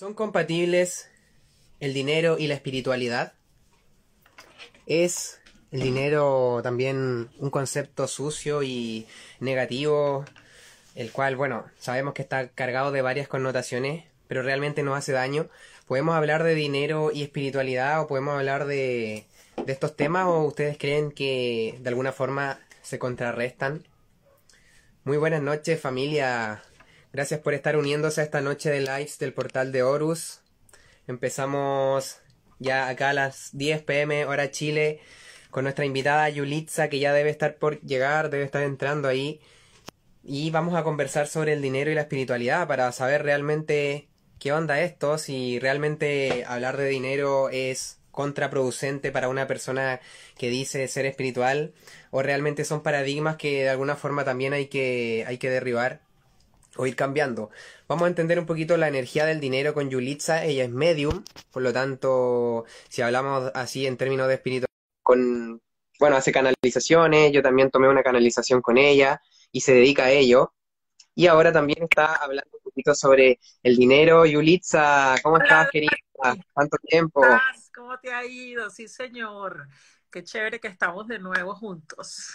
¿Son compatibles el dinero y la espiritualidad? ¿Es el dinero también un concepto sucio y negativo, el cual, bueno, sabemos que está cargado de varias connotaciones, pero realmente nos hace daño? ¿Podemos hablar de dinero y espiritualidad o podemos hablar de, de estos temas o ustedes creen que de alguna forma se contrarrestan? Muy buenas noches familia Gracias por estar uniéndose a esta noche de lives del portal de Horus. Empezamos ya acá a las 10 pm hora Chile con nuestra invitada Yulitza que ya debe estar por llegar, debe estar entrando ahí. Y vamos a conversar sobre el dinero y la espiritualidad para saber realmente qué onda esto, si realmente hablar de dinero es contraproducente para una persona que dice ser espiritual o realmente son paradigmas que de alguna forma también hay que, hay que derribar o ir cambiando. Vamos a entender un poquito la energía del dinero con Yulitza. Ella es medium, por lo tanto, si hablamos así en términos de espíritu, con, bueno, hace canalizaciones, yo también tomé una canalización con ella y se dedica a ello. Y ahora también está hablando un poquito sobre el dinero. Yulitza, ¿cómo estás, querida? ¿Cuánto tiempo? ¿Cómo te ha ido? Sí, señor. Qué chévere que estamos de nuevo juntos.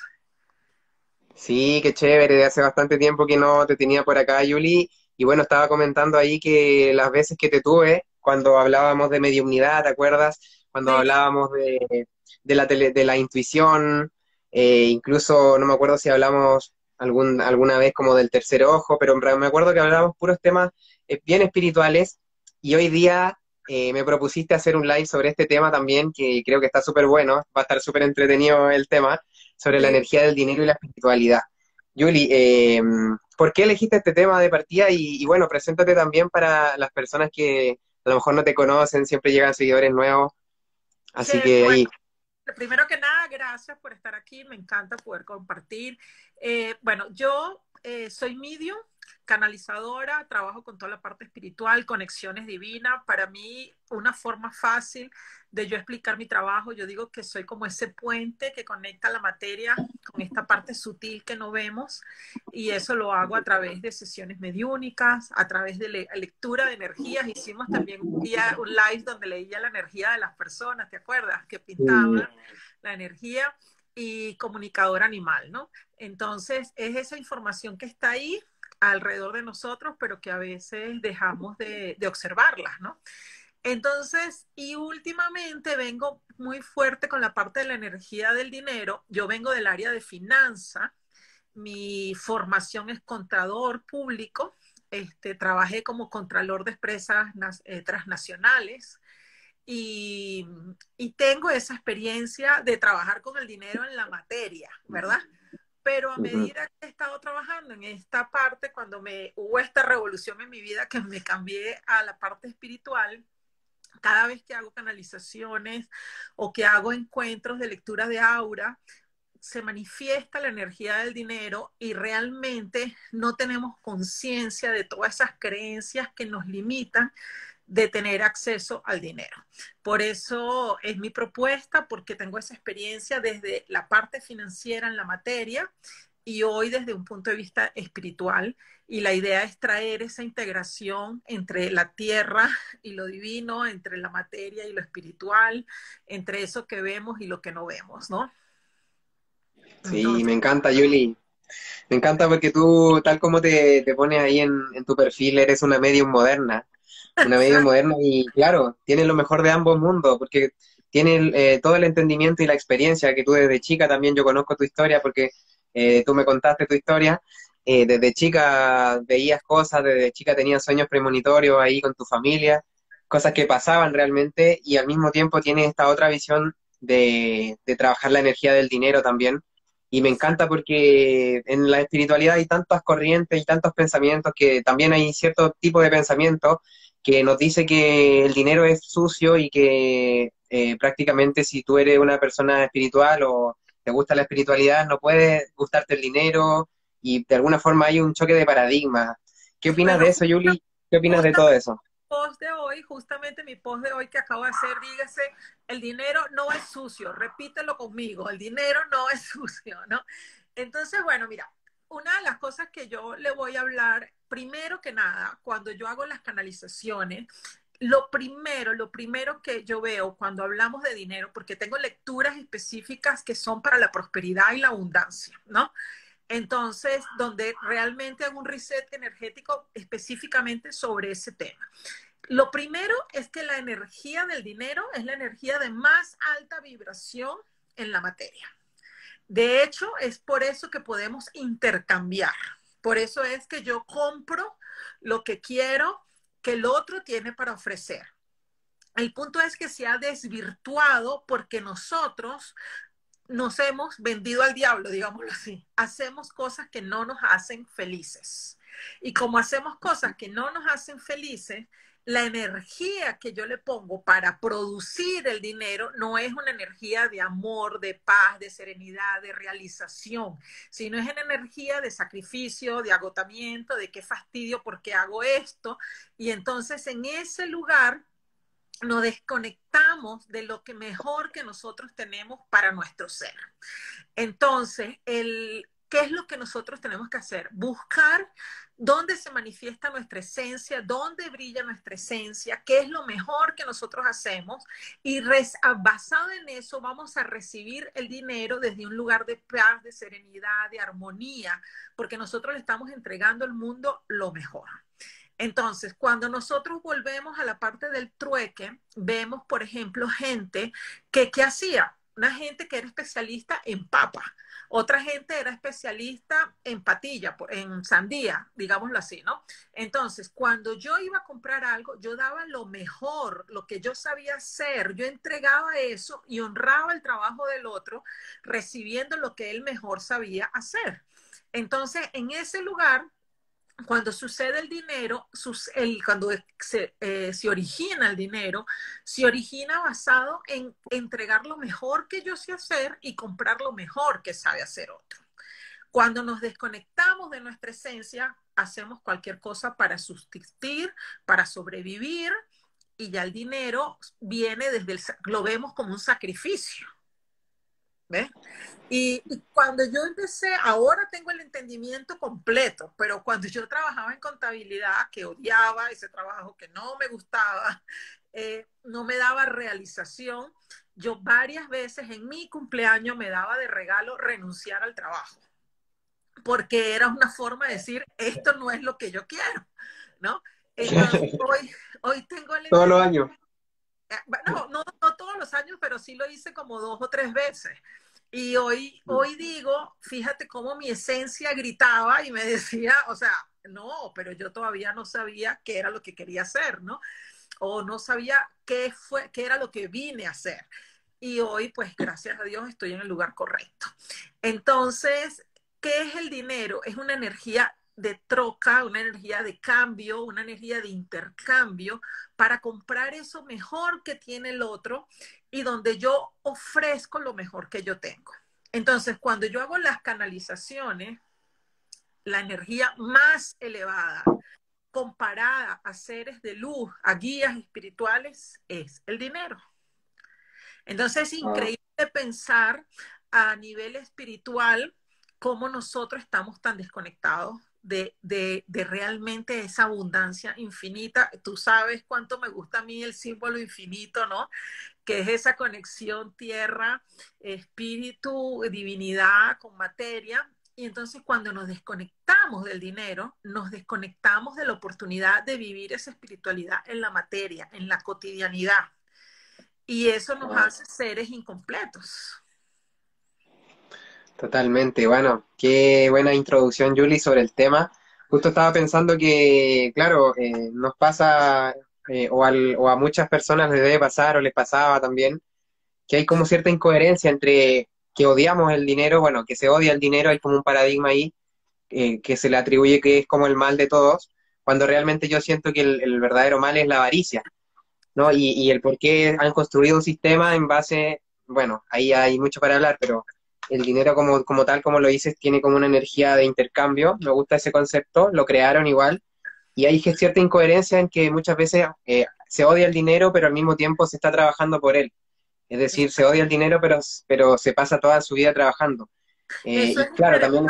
Sí, qué chévere, hace bastante tiempo que no te tenía por acá, Yuli. Y bueno, estaba comentando ahí que las veces que te tuve, cuando hablábamos de mediumnidad, ¿te acuerdas? Cuando hablábamos de, de, la de la intuición, eh, incluso no me acuerdo si hablamos algún, alguna vez como del tercer ojo, pero me acuerdo que hablábamos puros temas eh, bien espirituales y hoy día eh, me propusiste hacer un live sobre este tema también, que creo que está súper bueno, va a estar súper entretenido el tema sobre la energía del dinero y la espiritualidad. Yuli, eh, ¿por qué elegiste este tema de partida? Y, bueno, preséntate también para las personas que a lo mejor no te conocen, siempre llegan seguidores nuevos. Así que ahí. Primero que nada, gracias por estar aquí, me encanta poder compartir. Eh, bueno, yo eh, soy medium, canalizadora, trabajo con toda la parte espiritual, conexiones divinas. Para mí, una forma fácil de yo explicar mi trabajo, yo digo que soy como ese puente que conecta la materia con esta parte sutil que no vemos y eso lo hago a través de sesiones mediúnicas, a través de lectura de energías. Hicimos también un día un live donde leía la energía de las personas, ¿te acuerdas? Que pintaban la energía y comunicador animal, ¿no? Entonces, es esa información que está ahí alrededor de nosotros, pero que a veces dejamos de, observarlas, ¿no? Entonces, y últimamente vengo muy fuerte con la parte de la energía del dinero. Yo vengo del área de finanza. Mi formación es contador público. Este, trabajé como contralor de empresas eh, transnacionales y, y, tengo esa experiencia de trabajar con el dinero en la materia, ¿verdad? Pero a medida que he estado trabajando en esta parte, cuando me hubo esta revolución en mi vida que me cambié a la parte espiritual, cada vez que hago canalizaciones o que hago encuentros de lectura de aura, se manifiesta la energía del dinero y realmente no tenemos conciencia de todas esas creencias que nos limitan de tener acceso al dinero. Por eso es mi propuesta, porque tengo esa experiencia desde la parte financiera en la materia y hoy desde un punto de vista espiritual. Y la idea es traer esa integración entre la tierra y lo divino, entre la materia y lo espiritual, entre eso que vemos y lo que no vemos, ¿no? Sí, me encanta, Yuli. Me encanta porque tú, tal como te, te pones ahí en, en, tu perfil, eres una medium moderna. Una medium moderna y, claro, tienes lo mejor de ambos mundos, porque tienes eh, todo el entendimiento y la experiencia que tú desde chica también, yo conozco tu historia porque eh, tú me contaste tu historia, eh, desde chica veías cosas, desde chica tenías sueños premonitorios ahí con tu familia, cosas que pasaban realmente y al mismo tiempo tienes esta otra visión de, de trabajar la energía del dinero también. Y me encanta porque en la espiritualidad hay tantas corrientes y tantos pensamientos que también hay cierto tipo de pensamiento que nos dice que el dinero es sucio y que eh, prácticamente si tú eres una persona espiritual o te gusta la espiritualidad, no puede gustarte el dinero y de alguna forma hay un choque de paradigma. ¿Qué opinas de eso, Yuli? ¿Qué opinas de todo eso? Post de hoy, justamente mi post de hoy que acabo de hacer, dígase, el dinero no es sucio, repítelo conmigo, el dinero no es sucio, ¿no? Entonces, bueno, mira, una de las cosas que yo le voy a hablar primero que nada, cuando yo hago las canalizaciones, lo primero, lo primero que yo veo cuando hablamos de dinero, porque tengo lecturas específicas que son para la prosperidad y la abundancia, ¿no? Entonces, donde realmente hago un reset energético específicamente sobre ese tema. Lo primero es que la energía del dinero es la energía de más alta vibración en la materia. De hecho, es por eso que podemos intercambiar. Por eso es que yo compro lo que quiero que el otro tiene para ofrecer. El punto es que se ha desvirtuado porque nosotros nos hemos vendido al diablo, digámoslo así. Hacemos cosas que no nos hacen felices. Y como hacemos cosas que no nos hacen felices, la energía que yo le pongo para producir el dinero no es una energía de amor, de paz, de serenidad, de realización, sino es una energía de sacrificio, de agotamiento, de qué fastidio porque hago esto. Y entonces en ese lugar nos desconectamos de lo que mejor que nosotros tenemos para nuestro ser. Entonces, el, ¿qué es lo que nosotros tenemos que hacer? Buscar dónde se manifiesta nuestra esencia, dónde brilla nuestra esencia, qué es lo mejor que nosotros hacemos y basado en eso vamos a recibir el dinero desde un lugar de paz, de serenidad, de armonía, porque nosotros le estamos entregando al mundo lo mejor. Entonces, cuando nosotros volvemos a la parte del trueque, vemos, por ejemplo, gente que, ¿qué hacía? Una gente que era especialista en papa otra gente era especialista en patilla, en sandía, digámoslo así, ¿no? Entonces, cuando yo iba a comprar algo, yo daba lo mejor, lo que yo sabía hacer, yo entregaba eso y honraba el trabajo del otro, recibiendo lo que él mejor sabía hacer. Entonces, en ese lugar, cuando sucede el dinero, cuando se, eh, se, origina el dinero, se origina basado en entregar lo mejor que yo sé hacer y comprar lo mejor que sabe hacer otro. Cuando nos desconectamos de nuestra esencia, hacemos cualquier cosa para subsistir, para sobrevivir, y ya el dinero viene desde el, lo vemos como un sacrificio. ¿Ves? Y, cuando yo empecé, ahora tengo el entendimiento completo, pero cuando yo trabajaba en contabilidad, que odiaba ese trabajo, que no me gustaba, eh, no me daba realización, yo varias veces en mi cumpleaños me daba de regalo renunciar al trabajo, porque era una forma de decir, esto no es lo que yo quiero, ¿no? Entonces, hoy, hoy tengo el... Todos los años. Eh, no, no, no todos los años, pero sí lo hice como dos o tres veces. Y hoy, hoy digo, fíjate cómo mi esencia gritaba y me decía, o sea, no, pero yo todavía no sabía qué era lo que quería hacer, ¿no? O no sabía qué fue, qué era lo que vine a hacer. Y hoy, pues, gracias a Dios, estoy en el lugar correcto. Entonces, ¿qué es el dinero? Es una energía de troca, una energía de cambio, una energía de intercambio para comprar eso mejor que tiene el otro y donde yo ofrezco lo mejor que yo tengo. Entonces, cuando yo hago las canalizaciones, la energía más elevada comparada a seres de luz, a guías espirituales, es el dinero. Entonces es ah. increíble pensar a nivel espiritual cómo nosotros estamos tan desconectados de, de, de, realmente esa abundancia infinita. Tú sabes cuánto me gusta a mí el símbolo infinito, ¿no? Que es esa conexión tierra, espíritu, divinidad con materia. Y entonces cuando nos desconectamos del dinero, nos desconectamos de la oportunidad de vivir esa espiritualidad en la materia, en la cotidianidad. Y eso nos hace seres incompletos. Totalmente, bueno, qué buena introducción, Julie, sobre el tema. Justo estaba pensando que, claro, eh, nos pasa, eh, o, o a muchas personas les debe pasar, o les pasaba también, que hay como cierta incoherencia entre que odiamos el dinero, bueno, que se odia el dinero, hay como un paradigma ahí eh, que se le atribuye que es como el mal de todos, cuando realmente yo siento que el, el verdadero mal es la avaricia, ¿no? Y, y, el por qué han construido un sistema en base, bueno, ahí hay mucho para hablar, pero el dinero como, como tal, como lo dices, tiene como una energía de intercambio, me gusta ese concepto, lo crearon igual, y hay cierta incoherencia en que muchas veces eh, se odia el dinero, pero al mismo tiempo se está trabajando por él. Es decir, se odia el dinero, pero, pero se pasa toda su vida trabajando. Eh, y claro, también...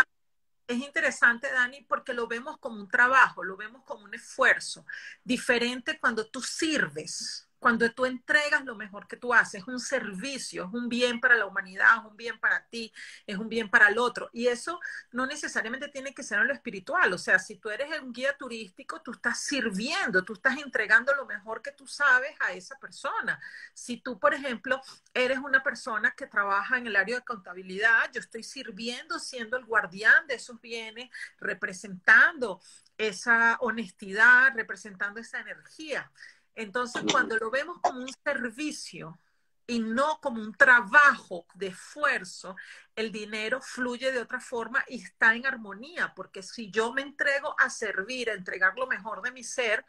es interesante, Dani, porque lo vemos como un trabajo, lo vemos como un esfuerzo. Diferente cuando tú sirves cuando tú entregas lo mejor que tú haces, es un servicio, es un bien para la humanidad, es un bien para ti, es un bien para el otro. Y eso no necesariamente tiene que ser en lo espiritual. O sea, si tú eres un guía turístico, tú estás sirviendo, tú estás entregando lo mejor que tú sabes a esa persona. Si tú, por ejemplo, eres una persona que trabaja en el área de contabilidad, yo estoy sirviendo, siendo el guardián de esos bienes, representando esa honestidad, representando esa energía. Entonces, cuando lo vemos como un servicio y no como un trabajo de esfuerzo, el dinero fluye de otra forma y está en armonía, porque si yo me entrego a servir, a entregar lo mejor de mi ser,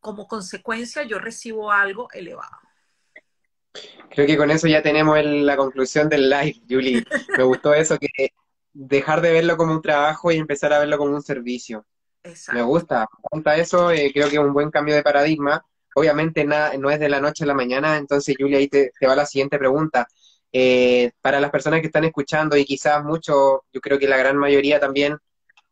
como consecuencia yo recibo algo elevado. Creo que con eso ya tenemos la conclusión del live, Julie. Me gustó eso, que dejar de verlo como un trabajo y empezar a verlo como un servicio. Me gusta, me eso, eh, creo que es un buen cambio de paradigma obviamente nada, no es de la noche a la mañana, entonces Julia, ahí te, va la siguiente pregunta. Eh, para las personas que están escuchando y quizás muchos, yo creo que la gran mayoría también,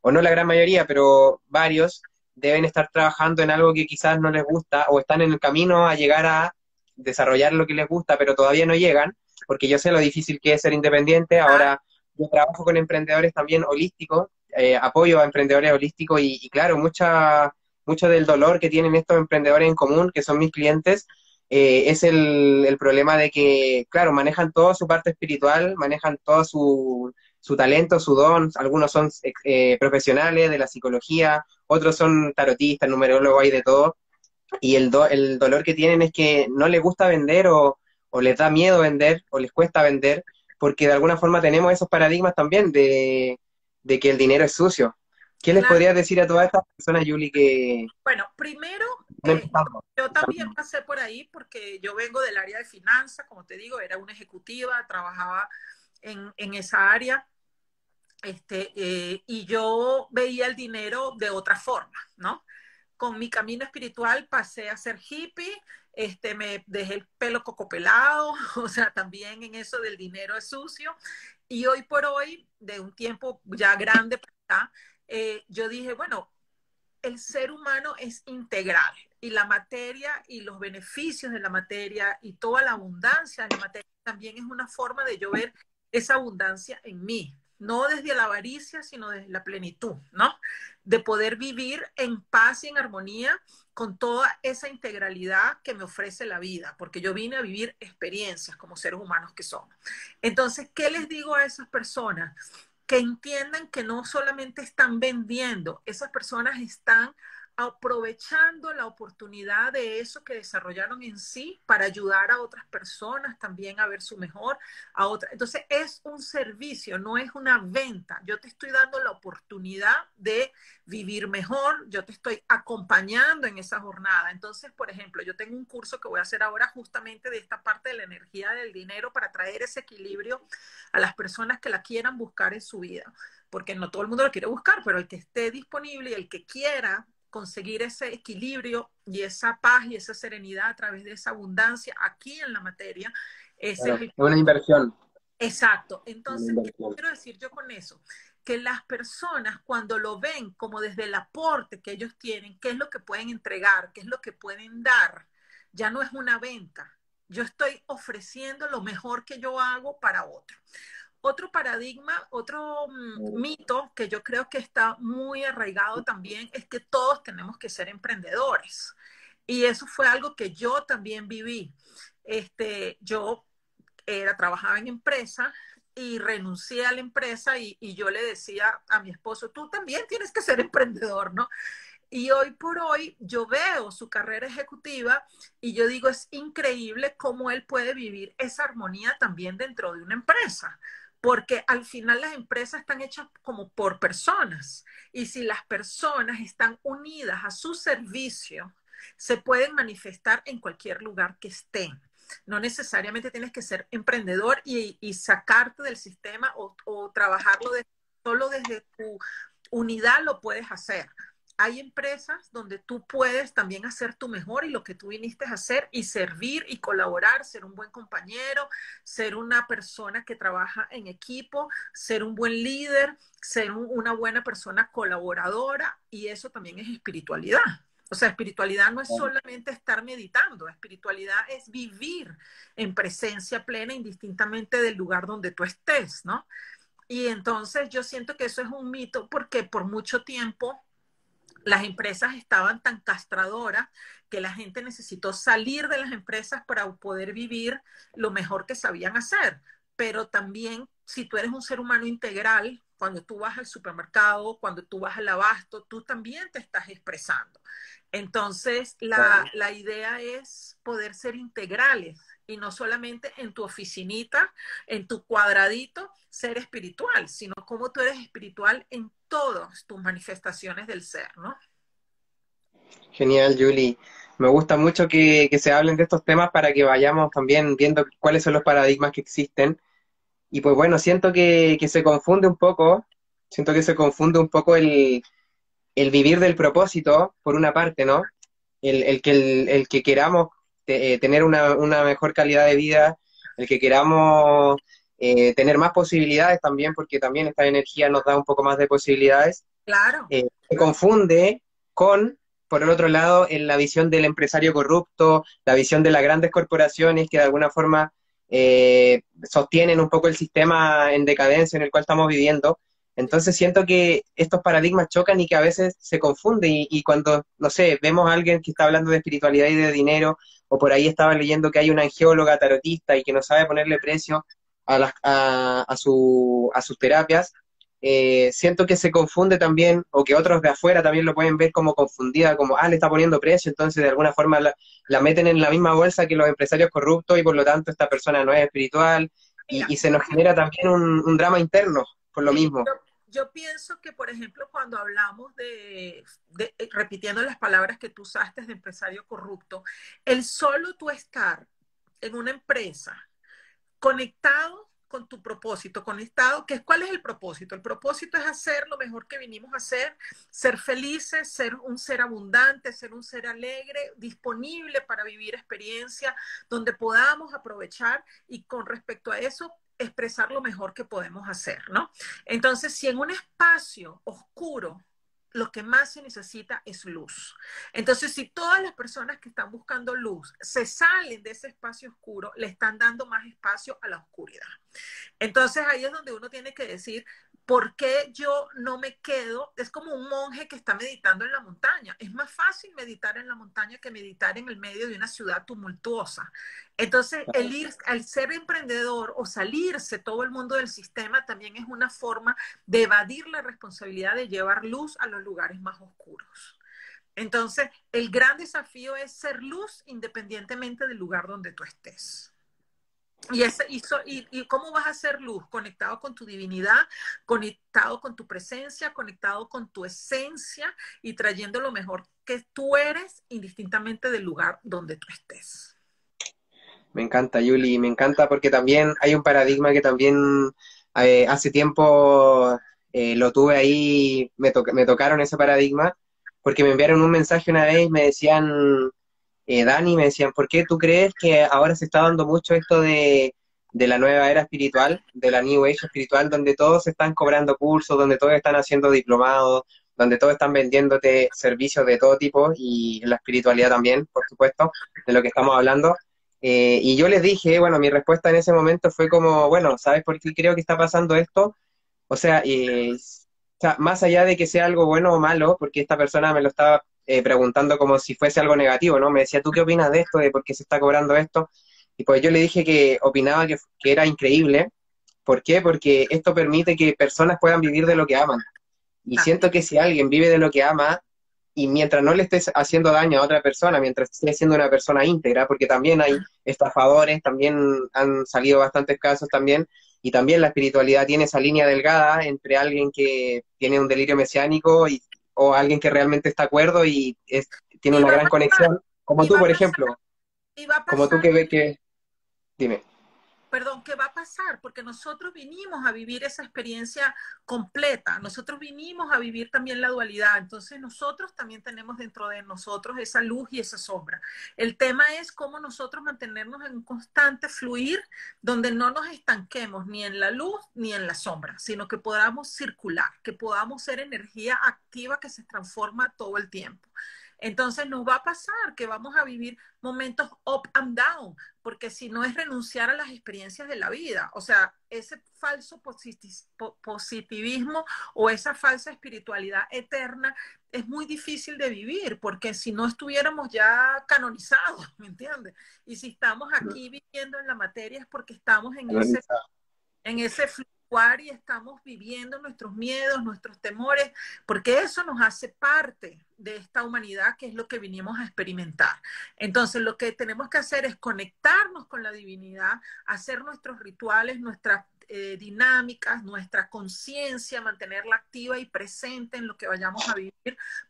o no la gran mayoría, pero varios, deben estar trabajando en algo que quizás no les gusta o están en el camino a llegar a desarrollar lo que les gusta, pero todavía no llegan, porque yo sé lo difícil que es ser independiente. Ahora yo trabajo con emprendedores también holísticos, eh, apoyo a emprendedores holísticos y, y claro, mucha mucho del dolor que tienen estos emprendedores en común, que son mis clientes, eh, es el, problema de que, claro, manejan toda su parte espiritual, manejan todo su, su talento, su don, algunos son eh, profesionales de la psicología, otros son tarotistas, numerólogos, hay de todo, y el, el dolor que tienen es que no les gusta vender o, o les da miedo vender o les cuesta vender, porque de alguna forma tenemos esos paradigmas también de, de que el dinero es sucio. ¿Qué les podrías decir a todas estas personas, Yuli, que... Bueno, primero, eh, yo también pasé por ahí porque yo vengo del área de finanzas, como te digo, era una ejecutiva, trabajaba en, esa área, este, eh, y yo veía el dinero de otra forma, ¿no? Con mi camino espiritual pasé a ser hippie, este, me dejé el pelo cocopelado, o sea, también en eso del dinero es sucio, y hoy por hoy, de un tiempo ya grande para acá, eh, yo dije, bueno, el ser humano es integral y la materia y los beneficios de la materia y toda la abundancia de la materia también es una forma de yo ver esa abundancia en mí, no desde la avaricia, sino desde la plenitud, ¿no? De poder vivir en paz y en armonía con toda esa integralidad que me ofrece la vida, porque yo vine a vivir experiencias como seres humanos que somos. Entonces, ¿qué les digo a esas personas? Que entiendan que no solamente están vendiendo, esas personas están aprovechando la oportunidad de eso que desarrollaron en sí para ayudar a otras personas también a ver su mejor, a otra. Entonces es un servicio, no es una venta. Yo te estoy dando la oportunidad de vivir mejor, yo te estoy acompañando en esa jornada. Entonces, por ejemplo, yo tengo un curso que voy a hacer ahora justamente de esta parte de la energía del dinero para traer ese equilibrio a las personas que la quieran buscar en su vida porque no todo el mundo lo quiere buscar, pero el que esté disponible y el que quiera conseguir ese equilibrio y esa paz y esa serenidad a través de esa abundancia aquí en la materia. Es una inversión. Exacto. Entonces, ¿qué quiero decir yo con eso? Que las personas cuando lo ven como desde el aporte que ellos tienen, qué es lo que pueden entregar, qué es lo que pueden dar, ya no es una venta. Yo estoy ofreciendo lo mejor que yo hago para otro. Otro paradigma, otro mm, mito que yo creo que está muy arraigado también es que todos tenemos que ser emprendedores. Y eso fue algo que yo también viví. Este, yo era, trabajaba en empresa y renuncié a la empresa y, y yo le decía a mi esposo, tú también tienes que ser emprendedor, ¿no? Y hoy por hoy yo veo su carrera ejecutiva y yo digo, es increíble cómo él puede vivir esa armonía también dentro de una empresa porque al final las empresas están hechas como por personas y si las personas están unidas a su servicio, se pueden manifestar en cualquier lugar que estén. No necesariamente tienes que ser emprendedor y, sacarte del sistema o, trabajarlo solo desde tu unidad lo puedes hacer. Hay empresas donde tú puedes también hacer tu mejor y lo que tú viniste a hacer y servir y colaborar, ser un buen compañero, ser una persona que trabaja en equipo, ser un buen líder, ser una buena persona colaboradora y eso también es espiritualidad. O sea, espiritualidad no es solamente estar meditando, espiritualidad es vivir en presencia plena indistintamente del lugar donde tú estés, ¿no? Y entonces yo siento que eso es un mito porque por mucho tiempo las empresas estaban tan castradoras que la gente necesitó salir de las empresas para poder vivir lo mejor que sabían hacer. Pero también, si tú eres un ser humano integral, cuando tú vas al supermercado, cuando tú vas al abasto, tú también te estás expresando. Entonces, la, la idea es poder ser integrales y no solamente en tu oficinita, en tu cuadradito, ser espiritual, sino como tú eres espiritual en todas tus manifestaciones del ser, ¿no? Genial, Julie. Me gusta mucho que, se hablen de estos temas para que vayamos también viendo cuáles son los paradigmas que existen. Y pues bueno, siento que, se confunde un poco, siento que se confunde un poco el, vivir del propósito, por una parte, ¿no? El, que, el, que queramos eh, tener una, una, mejor calidad de vida, el que queramos eh, tener más posibilidades también, porque también esta energía nos da un poco más de posibilidades. Claro. Eh, se confunde con, por el otro lado, en la visión del empresario corrupto, la visión de las grandes corporaciones que de alguna forma eh, sostienen un poco el sistema en decadencia en el cual estamos viviendo. Entonces siento que estos paradigmas chocan y que a veces se confunden y, y, cuando, no sé, vemos a alguien que está hablando de espiritualidad y de dinero, o por ahí estaba leyendo que hay una angióloga tarotista y que no sabe ponerle precio a, a, su, a sus terapias, eh, siento que se confunde también, o que otros de afuera también lo pueden ver como confundida, como, ah, le está poniendo precio, entonces de alguna forma la, meten en la misma bolsa que los empresarios corruptos y por lo tanto esta persona no es espiritual y, se nos genera también un, drama interno por lo mismo. Yo, pienso que, por ejemplo, cuando hablamos de, de, repitiendo las palabras que tú usaste de empresario corrupto, el solo tú estar en una empresa conectado con tu propósito, conectado, que es cuál es el propósito. El propósito es hacer lo mejor que vinimos a hacer, ser felices, ser un ser abundante, ser un ser alegre, disponible para vivir experiencia, donde podamos aprovechar y con respecto a eso expresar lo mejor que podemos hacer, ¿no? Entonces, si en un espacio oscuro lo que más se necesita es luz. Entonces, si todas las personas que están buscando luz se salen de ese espacio oscuro, le están dando más espacio a la oscuridad. Entonces, ahí es donde uno tiene que decir, ¿Por qué yo no me quedo? Es como un monje que está meditando en la montaña. Es más fácil meditar en la montaña que meditar en el medio de una ciudad tumultuosa. Entonces, el ir, al ser emprendedor o salirse todo el mundo del sistema también es una forma de evadir la responsabilidad de llevar luz a los lugares más oscuros. Entonces, el gran desafío es ser luz independientemente del lugar donde tú estés. Y, ese, y, y, cómo vas a hacer luz? Conectado con tu divinidad, conectado con tu presencia, conectado con tu esencia y trayendo lo mejor que tú eres indistintamente del lugar donde tú estés. Me encanta, Yuli, me encanta porque también hay un paradigma que también eh, hace tiempo eh, lo tuve ahí, me, me tocaron ese paradigma, porque me enviaron un mensaje una vez me decían, eh, Dani, me decían, ¿por qué tú crees que ahora se está dando mucho esto de, la nueva era espiritual, de la New Age espiritual, donde todos están cobrando cursos, donde todos están haciendo diplomados, donde todos están vendiéndote servicios de todo tipo y la espiritualidad también, por supuesto, de lo que estamos hablando? Eh, y yo les dije, bueno, mi respuesta en ese momento fue como, bueno, ¿sabes por qué creo que está pasando esto? O sea, eh, o sea, más allá de que sea algo bueno o malo, porque esta persona me lo estaba eh, preguntando como si fuese algo negativo, ¿no? Me decía, ¿tú qué opinas de esto, de por qué se está cobrando esto? Y pues yo le dije que opinaba que, era increíble. ¿Por qué? Porque esto permite que personas puedan vivir de lo que aman. Y siento que si alguien vive de lo que ama, y mientras no le estés haciendo daño a otra persona, mientras esté siendo una persona íntegra, porque también hay estafadores, también han salido bastantes casos también, y también la espiritualidad tiene esa línea delgada entre alguien que tiene un delirio mesiánico y, o alguien que realmente está acuerdo y tiene una gran conexión, como tú, por ejemplo. como tú que ves que... Dime. Perdón, ¿qué va a pasar? Porque nosotros vinimos a vivir esa experiencia completa, nosotros vinimos a vivir también la dualidad, entonces nosotros también tenemos dentro de nosotros esa luz y esa sombra. El tema es cómo nosotros mantenernos en un constante fluir donde no nos estanquemos ni en la luz ni en la sombra, sino que podamos circular, que podamos ser energía activa que se transforma todo el tiempo. Entonces nos va a pasar que vamos a vivir momentos up and down, porque si no es renunciar a las experiencias de la vida, o sea, ese falso positivismo o esa falsa espiritualidad eterna es muy difícil de vivir, porque si no estuviéramos ya canonizados, ¿me entiendes? Y si estamos aquí viviendo en la materia es porque estamos en ese, en ese y estamos viviendo nuestros miedos, nuestros temores, porque eso nos hace parte de esta humanidad que es lo que vinimos a experimentar. Entonces, lo que tenemos que hacer es conectarnos con la divinidad, hacer nuestros rituales, nuestras eh, dinámicas, nuestra conciencia, mantenerla activa y presente en lo que vayamos a vivir,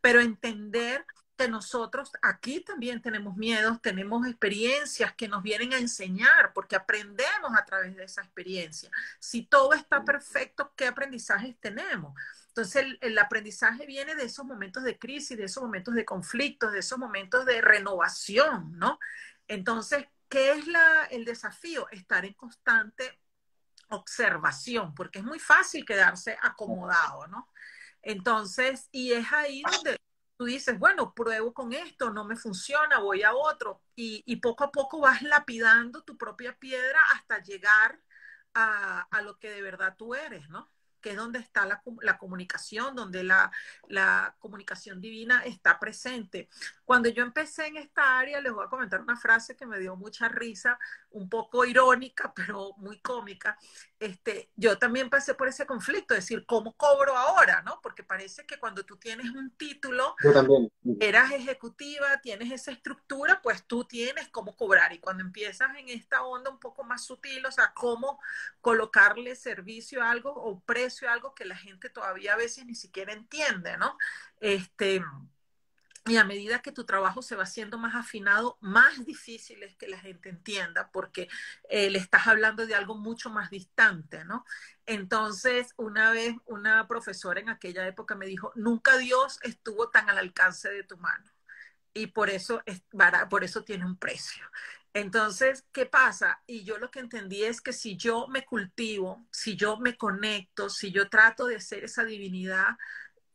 pero entender nosotros aquí también tenemos miedos, tenemos experiencias que nos vienen a enseñar, porque aprendemos a través de esa experiencia. Si todo está perfecto, ¿qué aprendizajes tenemos? Entonces, el, aprendizaje viene de esos momentos de crisis, de esos momentos de conflictos, de esos momentos de renovación, ¿no? Entonces, ¿qué es la, el desafío? Estar en constante observación, porque es muy fácil quedarse acomodado, ¿no? Entonces, y es ahí donde tú dices, bueno, pruebo con esto, no me funciona, voy a otro. Y, poco a poco vas lapidando tu propia piedra hasta llegar a, a lo que de verdad tú eres, ¿no? que es donde está la, la comunicación, donde la, la, comunicación divina está presente. Cuando yo empecé en esta área, les voy a comentar una frase que me dio mucha risa, un poco irónica, pero muy cómica. Este, yo también pasé por ese conflicto, es decir, ¿cómo cobro ahora? ¿no? Porque parece que cuando tú tienes un título, eras ejecutiva, tienes esa estructura, pues tú tienes cómo cobrar. Y cuando empiezas en esta onda un poco más sutil, o sea, cómo colocarle servicio a algo o precio a algo que la gente todavía a veces ni siquiera entiende, ¿no? Este, y a medida que tu trabajo se va haciendo más afinado, más difícil es que la gente entienda porque eh, le estás hablando de algo mucho más distante, ¿no? Entonces, una vez una profesora en aquella época me dijo, nunca Dios estuvo tan al alcance de tu mano y por eso, es, por eso tiene un precio. Entonces, ¿qué pasa? Y yo lo que entendí es que si yo me cultivo, si yo me conecto, si yo trato de ser esa divinidad,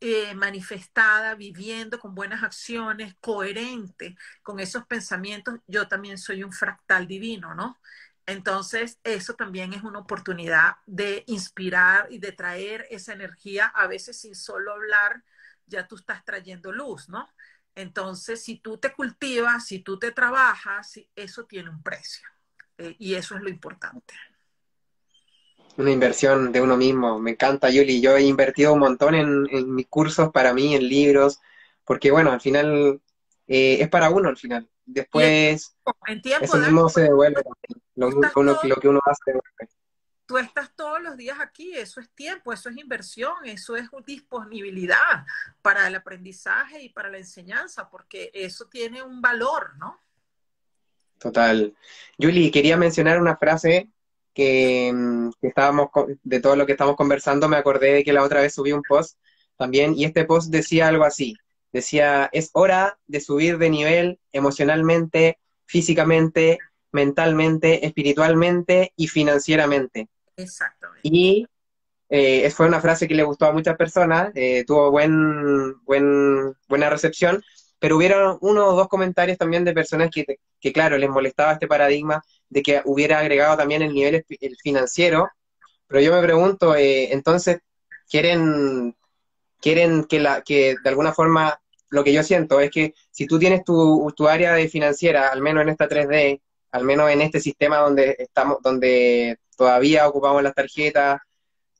eh, manifestada, viviendo con buenas acciones, coherente con esos pensamientos, yo también soy un fractal divino, ¿no? Entonces, eso también es una oportunidad de inspirar y de traer esa energía, a veces sin solo hablar, ya tú estás trayendo luz, ¿no? Entonces, si tú te cultivas, si tú te trabajas, eso tiene un precio. Eh, y eso es lo importante una inversión de uno mismo. Me encanta, Yuli. Yo he invertido un montón en, mis cursos para mí, en libros, porque bueno, al final eh, es para uno al final. Después, en tiempo, eso mismo se devuelve. Lo, lo, que uno hace Tú estás todos los días aquí, eso es tiempo, eso es inversión, eso es disponibilidad para el aprendizaje y para la enseñanza, porque eso tiene un valor, ¿no? Total. Yuli, quería mencionar una frase Mm, que, estábamos, de todo lo que estamos conversando, me acordé de que la otra vez subí un post también, y este post decía algo así, decía, es hora de subir de nivel emocionalmente, físicamente, mentalmente, espiritualmente y financieramente. Exactamente. Y eh, fue una frase que le gustó a muchas personas, eh, tuvo buen, buen, buena recepción, pero hubieron uno o dos comentarios también de personas que, que, claro, les molestaba este paradigma de que hubiera agregado también el nivel financiero, pero yo me pregunto, eh, entonces, ¿quieren, quieren que, la, que de alguna forma, lo que yo siento es que si tú tienes tu, tu área de financiera, al menos en esta 3D, al menos en este sistema donde estamos, donde todavía ocupamos las tarjetas,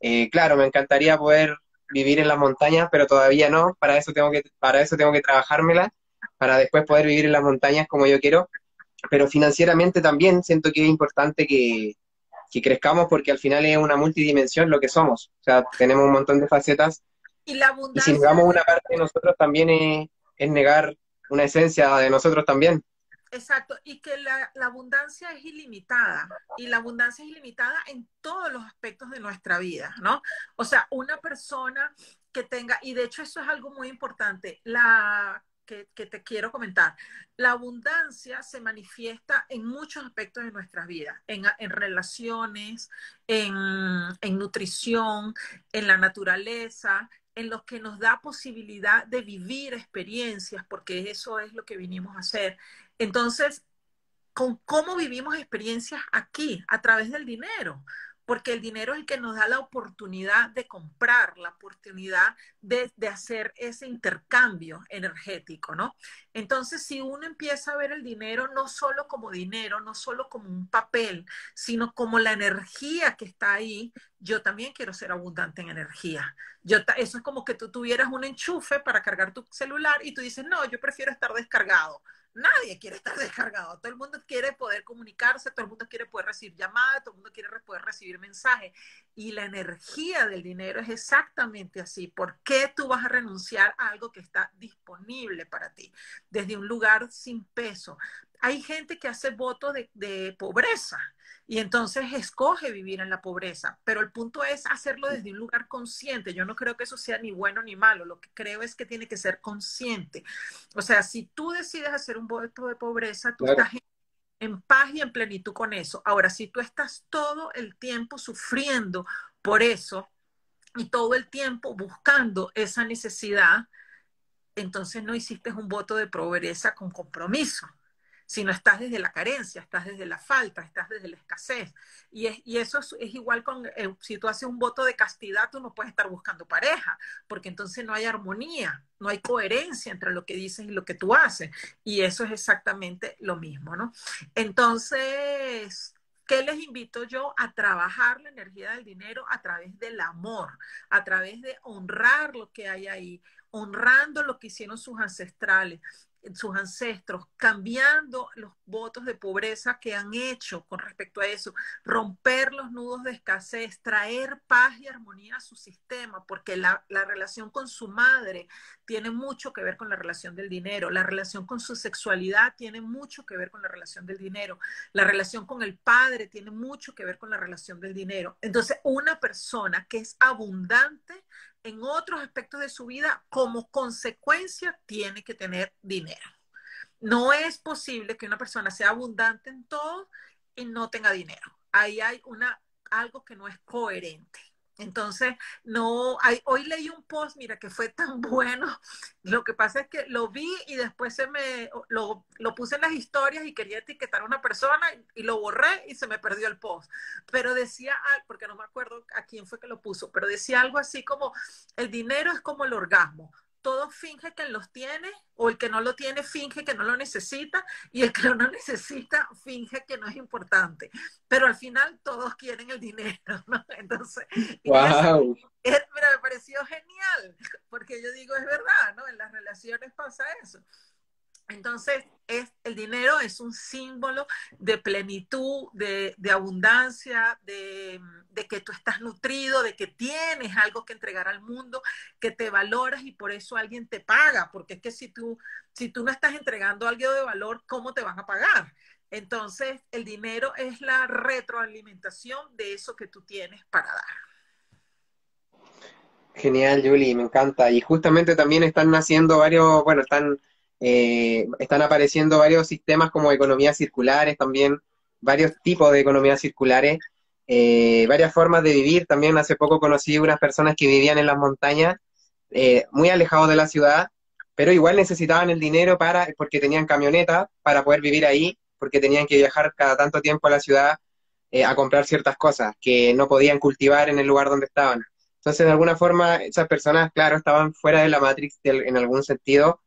eh, claro, me encantaría poder vivir en las montañas, pero todavía no, para eso tengo que, para eso tengo que trabajármela, para después poder vivir en las montañas como yo quiero, pero financieramente también siento que es importante que, crezcamos porque al final es una multidimensión lo que somos. O sea, tenemos un montón de facetas. Y, la y si negamos una parte de nosotros también es, negar una esencia de nosotros también. Exacto, y que la, abundancia es ilimitada, y la abundancia es ilimitada en todos los aspectos de nuestra vida, ¿no? O sea, una persona que tenga, y de hecho eso es algo muy importante, la que, que, te quiero comentar. La abundancia se manifiesta en muchos aspectos de nuestras vidas, en, en relaciones, en, en, nutrición, en la naturaleza, en los que nos da posibilidad de vivir experiencias, porque eso es lo que vinimos a hacer. Entonces, con cómo vivimos experiencias aquí, a través del dinero, porque el dinero es el que nos da la oportunidad de comprar, la oportunidad de, hacer ese intercambio energético, ¿no? Entonces, si uno empieza a ver el dinero no solo como dinero, no solo como un papel, sino como la energía que está ahí, yo también quiero ser abundante en energía. Yo, eso es como que tú tuvieras un enchufe para cargar tu celular y tú dices, no, yo prefiero estar descargado Nadie quiere estar descargado. Todo el mundo quiere poder comunicarse, todo el mundo quiere poder recibir llamadas, todo el mundo quiere poder recibir mensajes. Y la energía del dinero es exactamente así. ¿Por qué tú vas a renunciar a algo que está disponible para ti desde un lugar sin peso? Hay gente que hace voto de, de pobreza y entonces escoge vivir en la pobreza. Pero el punto es hacerlo desde un lugar consciente. Yo no creo que eso sea ni bueno ni malo. Lo que creo es que tiene que ser consciente. O sea, si tú decides hacer un voto de pobreza, tú estás en paz y en plenitud con eso. Ahora, si tú estás todo el tiempo sufriendo por eso y todo el tiempo buscando esa necesidad, entonces no hiciste un voto de pobreza con compromiso sino estás desde la carencia, estás desde la falta, estás desde la escasez. Y, es, y eso es, igual con, eh, si tú haces un voto de castidad, tú no puedes estar buscando pareja, porque entonces no hay armonía, no hay coherencia entre lo que dices y lo que tú haces. Y eso es exactamente lo mismo, ¿no? Entonces, ¿Qué les invito yo a trabajar la energía del dinero a través del amor, a través de honrar lo que hay ahí, honrando lo que hicieron sus ancestrales, sus ancestros, cambiando los votos de pobreza que han hecho con respecto a eso, romper los nudos de escasez, traer paz y armonía a su sistema, porque la, la, relación con su madre tiene mucho que ver con la relación del dinero, la relación con su sexualidad tiene mucho que ver con la relación del dinero, la relación con el padre tiene mucho que ver con la relación del dinero. Entonces, una persona que es abundante en otros aspectos de su vida, como consecuencia tiene que tener dinero. No es posible que una persona sea abundante en todo y no tenga dinero. Ahí hay una, algo que no es coherente. Entonces, no, hay, hoy leí un post, mira, que fue tan bueno. Lo que pasa es que lo vi y después se me, lo, puse en las historias y quería etiquetar a una persona y, lo borré y se me perdió el post. Pero decía, porque no me acuerdo a quién fue que lo puso, pero decía algo así como, el dinero es como el orgasmo todos finge que los tiene o el que no lo tiene finge que no lo necesita y el que no lo necesita finge que no es importante. Pero al final todos quieren el dinero, ¿no? Entonces, wow. es, mira, me pareció genial, porque yo digo, es verdad, ¿no? En las relaciones pasa eso. Entonces, es, el dinero es un símbolo de plenitud, de, abundancia, de, que tú estás nutrido, de que tienes algo que entregar al mundo, que te valoras y por eso alguien te paga, porque es que si tú, si tú no estás entregando algo de valor, ¿cómo te van a pagar? Entonces, el dinero es la retroalimentación de eso que tú tienes para dar. Genial, Julie, me encanta. Y justamente también están naciendo varios, bueno, están eh, están apareciendo varios sistemas como economías circulares también, varios tipos de economías circulares, eh, varias formas de vivir. También hace poco conocí unas personas que vivían en las montañas, eh, muy alejados de la ciudad, pero igual necesitaban el dinero para, porque tenían camioneta para poder vivir ahí, porque tenían que viajar cada tanto tiempo a la ciudad eh, a comprar ciertas cosas que no podían cultivar en el lugar donde estaban. Entonces, de alguna forma, esas personas, claro, estaban fuera de la Matrix en algún sentido,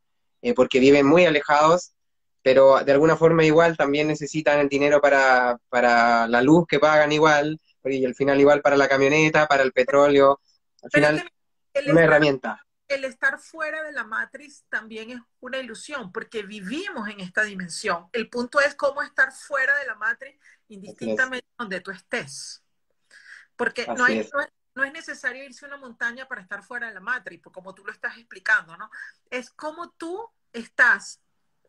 eh, porque viven muy alejados, pero de alguna forma igual también necesitan el dinero para, para la luz que pagan igual, y al final igual para la camioneta, para el petróleo, al final es una herramienta. El estar fuera de la matriz también es una ilusión, porque vivimos en esta dimensión. El punto es cómo estar fuera de la matriz indistintamente donde tú estés. Porque no hay, no, no es necesario irse a una montaña para estar fuera de la matriz, como tú lo estás explicando, ¿no? Es como tú estás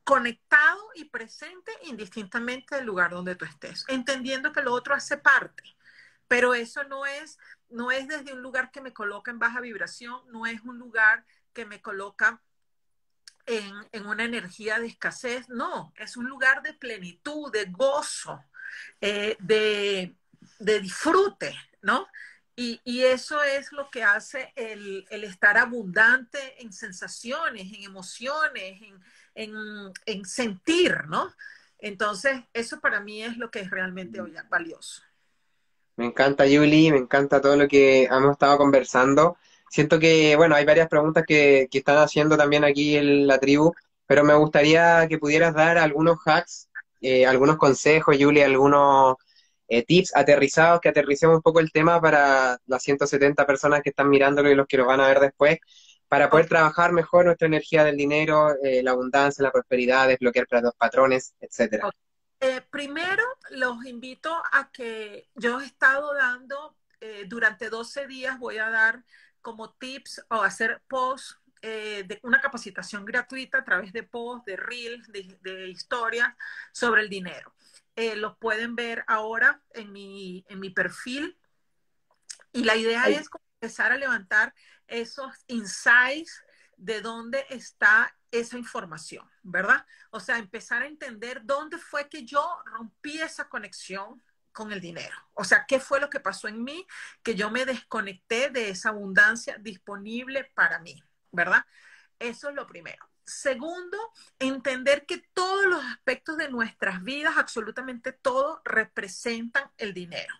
conectado y presente indistintamente del lugar donde tú estés, entendiendo que lo otro hace parte. Pero eso no es, no es desde un lugar que me coloca en baja vibración, no es un lugar que me coloca en, en una energía de escasez, no, es un lugar de plenitud, de gozo, eh, de, de disfrute, ¿no? Y, y, eso es lo que hace el, estar abundante en sensaciones, en emociones, en, en, en, sentir, ¿no? Entonces, eso para mí es lo que es realmente valioso. Me encanta, Julie, me encanta todo lo que hemos estado conversando. Siento que, bueno, hay varias preguntas que, que están haciendo también aquí en la tribu, pero me gustaría que pudieras dar algunos hacks, eh, algunos consejos, Julie, algunos eh, tips aterrizados, que aterricemos un poco el tema para las 170 personas que están mirándolo y los que lo van a ver después, para poder trabajar mejor nuestra energía del dinero, eh, la abundancia, la prosperidad, desbloquear los patrones, etcétera. Eh, primero, los invito a que yo he estado dando, eh, durante 12 días voy a dar como tips o hacer posts eh, de una capacitación gratuita a través de posts, de reels, de, de historias sobre el dinero. Eh, los pueden ver ahora en mi, en mi perfil. Y la idea Ay. es empezar a levantar esos insights de dónde está esa información, ¿verdad? O sea, empezar a entender dónde fue que yo rompí esa conexión con el dinero. O sea, ¿qué fue lo que pasó en mí? Que yo me desconecté de esa abundancia disponible para mí, ¿verdad? Eso es lo primero. Segundo, entender que todos los aspectos de nuestras vidas, absolutamente todo, representan el dinero.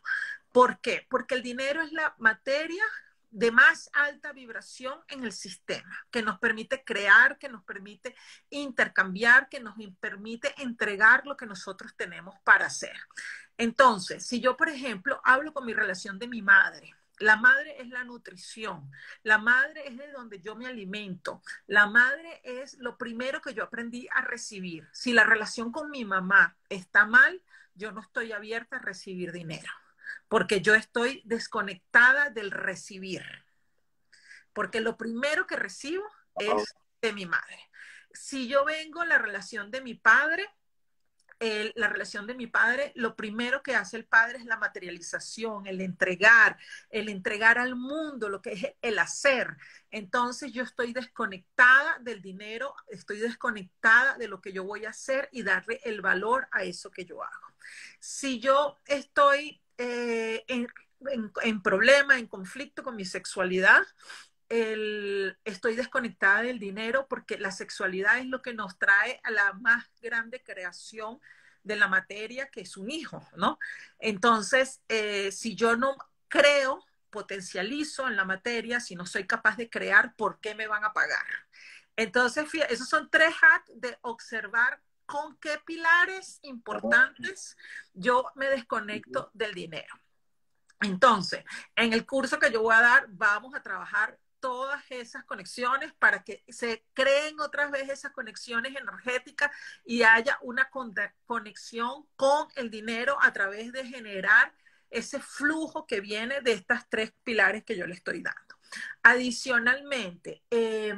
¿Por qué? Porque el dinero es la materia de más alta vibración en el sistema, que nos permite crear, que nos permite intercambiar, que nos permite entregar lo que nosotros tenemos para hacer. Entonces, si yo, por ejemplo, hablo con mi relación de mi madre, la madre es la nutrición, la madre es de donde yo me alimento, la madre es lo primero que yo aprendí a recibir. Si la relación con mi mamá está mal, yo no estoy abierta a recibir dinero, porque yo estoy desconectada del recibir, porque lo primero que recibo es de mi madre. Si yo vengo la relación de mi padre, el, la relación de mi padre, lo primero que hace el padre es la materialización, el entregar, el entregar al mundo lo que es el hacer. Entonces yo estoy desconectada del dinero, estoy desconectada de lo que yo voy a hacer y darle el valor a eso que yo hago. Si yo estoy eh, en, en, en problema, en conflicto con mi sexualidad, el, estoy desconectada del dinero porque la sexualidad es lo que nos trae a la más grande creación de la materia, que es un hijo, ¿no? Entonces, eh, si yo no creo, potencializo en la materia, si no soy capaz de crear, ¿por qué me van a pagar? Entonces, fíjate, esos son tres hacks de observar con qué pilares importantes yo me desconecto del dinero. Entonces, en el curso que yo voy a dar, vamos a trabajar todas esas conexiones para que se creen otras veces esas conexiones energéticas y haya una conexión con el dinero a través de generar ese flujo que viene de estas tres pilares que yo le estoy dando. Adicionalmente, eh,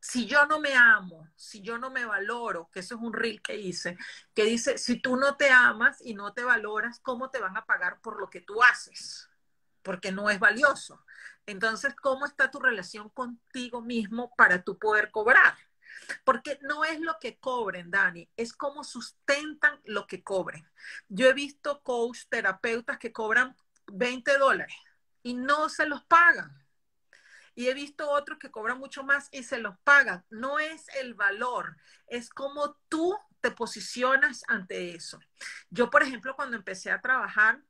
si yo no me amo, si yo no me valoro, que eso es un reel que hice, que dice, si tú no te amas y no te valoras, ¿cómo te van a pagar por lo que tú haces? Porque no es valioso. Entonces, ¿cómo está tu relación contigo mismo para tú poder cobrar? Porque no es lo que cobren, Dani, es cómo sustentan lo que cobren. Yo he visto coach, terapeutas que cobran 20 dólares y no se los pagan. Y he visto otros que cobran mucho más y se los pagan. No es el valor, es cómo tú te posicionas ante eso. Yo, por ejemplo, cuando empecé a trabajar,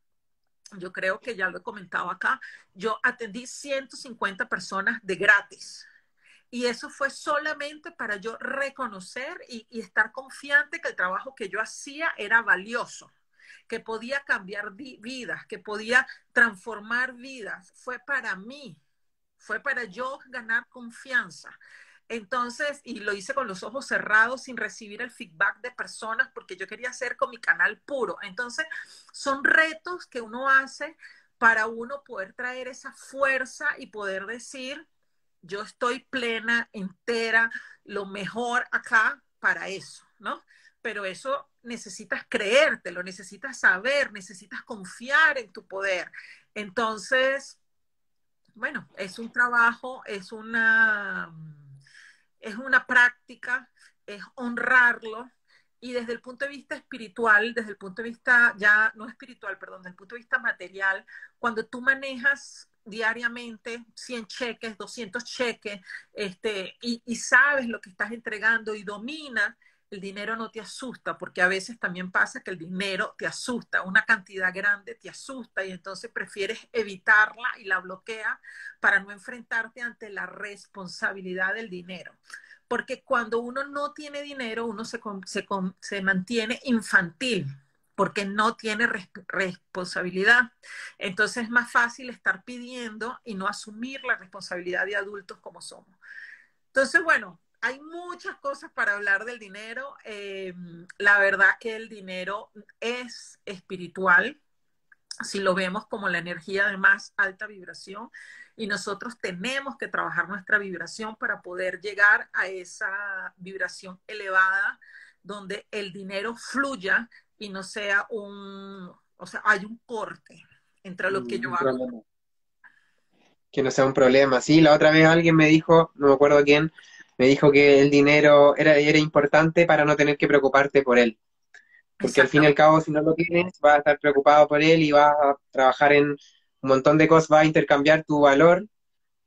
yo creo que ya lo he comentado acá, yo atendí 150 personas de gratis. Y eso fue solamente para yo reconocer y, estar confiante que el trabajo que yo hacía era valioso, que podía cambiar vidas, que podía transformar vidas. Fue para mí, fue para yo ganar confianza. Entonces, y lo hice con los ojos cerrados sin recibir el feedback de personas porque yo quería hacer con mi canal puro. Entonces, son retos que uno hace para uno poder traer esa fuerza y poder decir, yo estoy plena, entera, lo mejor acá para eso, ¿no? Pero eso necesitas creértelo, necesitas saber, necesitas confiar en tu poder. Entonces, bueno, es un trabajo, es una, es una práctica, es honrarlo. Y desde el punto de vista espiritual, desde el punto de vista ya, no espiritual, perdón, desde el punto de vista material, cuando tú manejas diariamente 100 cheques, 200 cheques, este, y, y sabes lo que estás entregando y dominas, el dinero no te asusta, porque a veces también pasa que el dinero te asusta, una cantidad grande te asusta y entonces prefieres evitarla y la bloquea para no enfrentarte ante la responsabilidad del dinero. Porque cuando uno no tiene dinero, uno se, mantiene infantil, porque no tiene responsabilidad. Entonces es más fácil estar pidiendo y no asumir la responsabilidad de adultos como somos. Entonces, bueno, hay muchas cosas para hablar del dinero. Eh, la verdad que el dinero es espiritual, si lo vemos como la energía de más alta vibración, y nosotros tenemos que trabajar nuestra vibración para poder llegar a esa vibración elevada donde el dinero fluya y no sea un, o sea, hay un corte entre lo que yo hago. Que no sea un problema. Sí, la otra vez alguien me dijo, no me acuerdo quién, me dijo que el dinero era, era importante para no tener que preocuparte por él. Porque al fin y al cabo, si no lo tienes, vas a estar preocupado por él y vas a trabajar en un montón de cosas, vas a intercambiar tu valor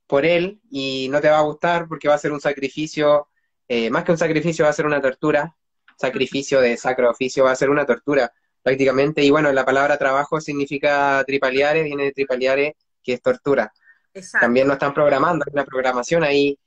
por él y no te va a gustar porque va a ser un sacrificio, eh, más que un sacrificio, va a ser una tortura. Sacrificio de sacro oficio va a ser una tortura prácticamente. Y bueno, la palabra trabajo significa tripaliare, viene de tripaliare, que es tortura. También nos están programando, hay una programación ahí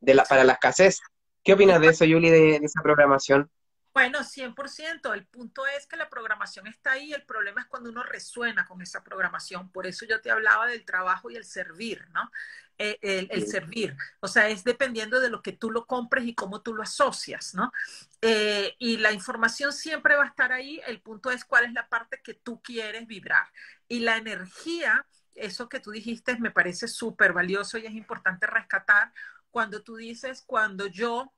la, para la escasez. ¿Qué opinas de eso, Yuli, de, esa programación? Bueno, 100%. El punto es que la programación está ahí. El problema es cuando uno resuena con esa programación. Por eso yo te hablaba del trabajo y el servir, ¿no? Eh, el, servir. O sea, es dependiendo de lo que tú lo compres y cómo tú lo asocias, ¿no? Eh, y la información siempre va a estar ahí. El punto es cuál es la parte que tú quieres vibrar. Y la energía, eso que tú dijiste, me parece súper valioso y es importante rescatar cuando tú dices, cuando yo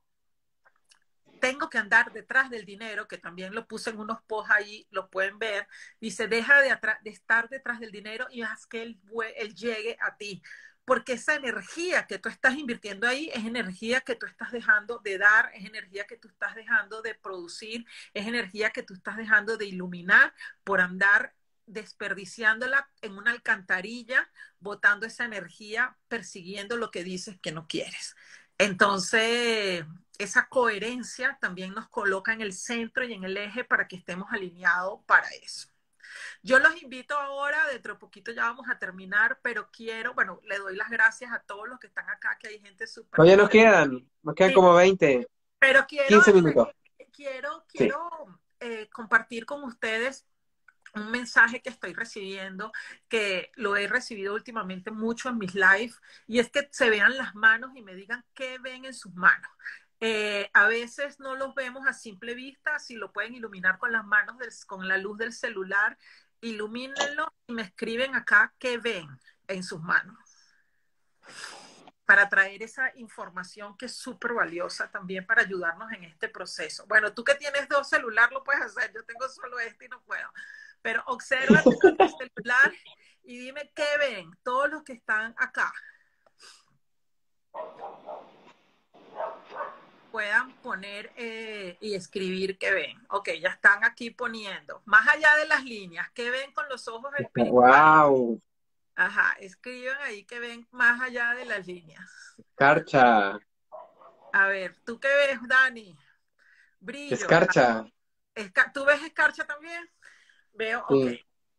tengo que andar detrás del dinero, que también lo puse en unos posts ahí, lo pueden ver, dice, deja de, estar detrás del dinero y haz que él, él llegue a ti. Porque esa energía que tú estás invirtiendo ahí es energía que tú estás dejando de dar, es energía que tú estás dejando de producir, es energía que tú estás dejando de iluminar por andar desperdiciándola en una alcantarilla, botando esa energía, persiguiendo lo que dices que no quieres. Entonces, esa coherencia también nos coloca en el centro y en el eje para que estemos alineados para eso. Yo los invito ahora, dentro de poquito ya vamos a terminar, pero quiero, bueno, le doy las gracias a todos los que están acá, que hay gente súper... Todavía nos quedan, nos quedan como 20. Pero quiero... 15 minutos. Quiero, quiero eh, compartir con ustedes un mensaje que estoy recibiendo, que lo he recibido últimamente mucho en mis lives, y es que se vean las manos y me digan qué ven en sus manos. Eh, a veces no los vemos a simple vista, si lo pueden iluminar con las manos, con la luz del celular, ilumínenlo y me escriben acá qué ven en sus manos para traer esa información que es súper valiosa también para ayudarnos en este proceso. Bueno, tú que tienes dos celulares lo puedes hacer, yo tengo solo este y no puedo. Pero observa tu celular y dime qué ven todos los que están acá. Puedan poner eh, y escribir qué ven. Ok, ya están aquí poniendo. Más allá de las líneas, ¿qué ven con los ojos espirituales? ¡Wow! Ajá, escriban ahí que ven más allá de las líneas. Escarcha. A ver, ¿tú qué ves, Dani? Brillo. Escarcha. ¿Tú ves escarcha también? Veo, ok.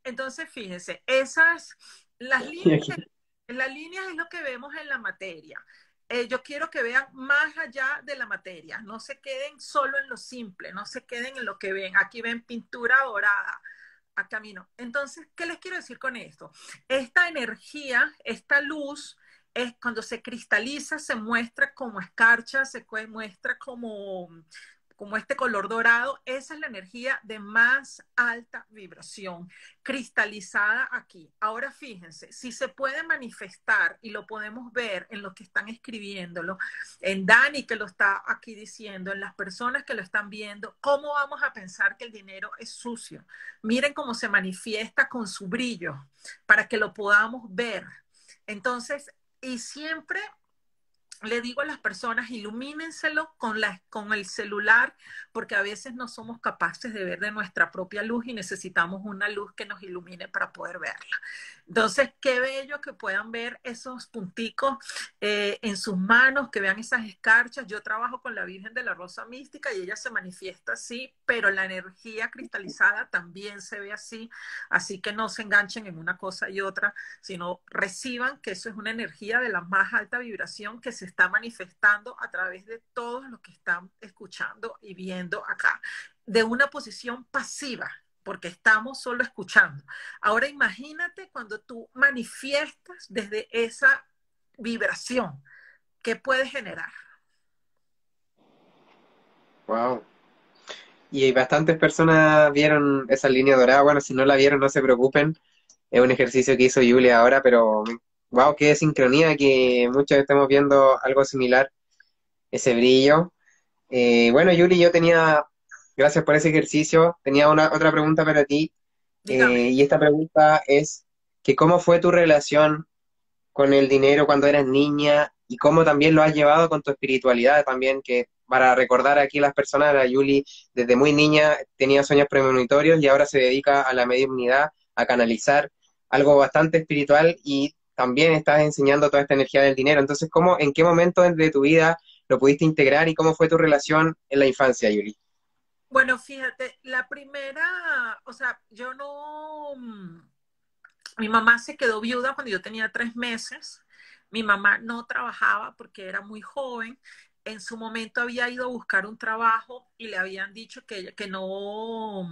Entonces, fíjense, esas, las líneas, las líneas es lo que vemos en la materia. Eh, yo quiero que vean más allá de la materia, no se queden solo en lo simple, no se queden en lo que ven. Aquí ven pintura dorada, a camino. Entonces, ¿qué les quiero decir con esto? Esta energía, esta luz, es cuando se cristaliza, se muestra como escarcha, se muestra como como este color dorado, esa es la energía de más alta vibración, cristalizada aquí. Ahora fíjense, si se puede manifestar y lo podemos ver en los que están escribiéndolo, en Dani que lo está aquí diciendo, en las personas que lo están viendo, ¿cómo vamos a pensar que el dinero es sucio? Miren cómo se manifiesta con su brillo para que lo podamos ver. Entonces, y siempre le digo a las personas, ilumínenselo con, con el celular, porque a veces no somos capaces de ver de nuestra propia luz y necesitamos una luz que nos ilumine para poder verla. Entonces, qué bello que puedan ver esos punticos eh, en sus manos, que vean esas escarchas. Yo trabajo con la Virgen de la Rosa Mística y ella se manifiesta así, pero la energía cristalizada también se ve así. Así que no se enganchen en una cosa y otra, sino reciban que eso es una energía de la más alta vibración que se está manifestando a través de todos los que están escuchando y viendo acá, de una posición pasiva porque estamos solo escuchando. Ahora imagínate cuando tú manifiestas desde esa vibración, ¿qué puede generar? Wow. Y bastantes personas vieron esa línea dorada. Bueno, si no la vieron, no se preocupen. Es un ejercicio que hizo Julia ahora, pero wow, qué sincronía que muchos estemos viendo algo similar, ese brillo. Eh, bueno, Yuli, yo tenía Gracias por ese ejercicio. Tenía una otra pregunta para ti. Eh, y esta pregunta es que cómo fue tu relación con el dinero cuando eras niña y cómo también lo has llevado con tu espiritualidad también, que para recordar aquí a las personas, la Yuli desde muy niña tenía sueños premonitorios y ahora se dedica a la mediunidad, a canalizar algo bastante espiritual y también estás enseñando toda esta energía del dinero. Entonces, ¿cómo, en qué momento de tu vida lo pudiste integrar y cómo fue tu relación en la infancia, Yuli? Bueno, fíjate, la primera, o sea, yo no, mm, mi mamá se quedó viuda cuando yo tenía tres meses. Mi mamá no trabajaba porque era muy joven. En su momento había ido a buscar un trabajo y le habían dicho que, que, no,